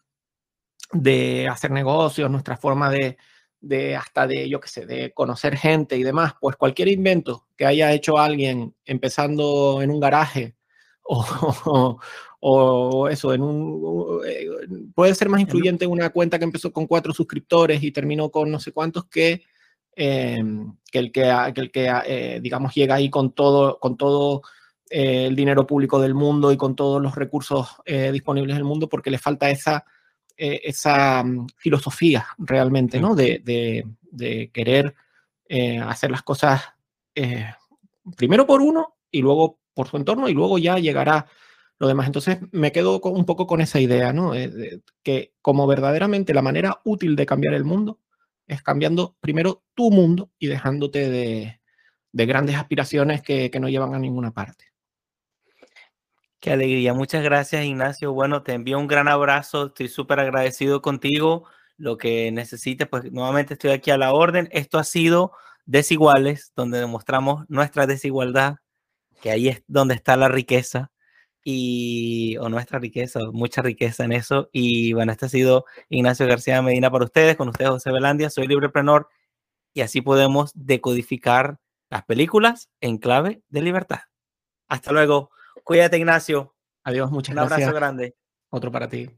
de hacer negocios, nuestra forma de, de hasta de, yo qué sé, de conocer gente y demás, pues cualquier invento que haya hecho alguien empezando en un garaje o, eso, en un, eh, puede ser más influyente una cuenta que empezó con cuatro suscriptores y terminó con no sé cuántos que, em, que el que, que, el que eh, digamos, llega ahí con todo, con todo eh, el dinero público del mundo y con todos los recursos disponibles del mundo porque le falta esa esa mm, filosofía realmente, ¿no? De, de, querer eh, hacer las cosas primero por uno y luego por su entorno y luego ya llegará lo demás. Entonces me quedo con, un poco con esa idea, ¿no? que como verdaderamente la manera útil de cambiar el mundo es cambiando primero tu mundo y dejándote de, de grandes aspiraciones que, que no llevan a ninguna parte. Qué alegría. Muchas gracias, Ignacio. Bueno, te envío un gran abrazo. Estoy súper agradecido contigo. Lo que necesites, pues nuevamente estoy aquí a la orden. Esto ha sido Desiguales, donde demostramos nuestra desigualdad, que ahí es donde está la riqueza y o nuestra riqueza, mucha riqueza en eso. Y bueno, este ha sido Ignacio García Medina para ustedes, con ustedes José Belandia, soy libreprenor y así podemos decodificar las películas en clave de libertad. Hasta luego. Cuídate, Ignacio. Adiós, muchas gracias. Un abrazo grande. Otro para ti.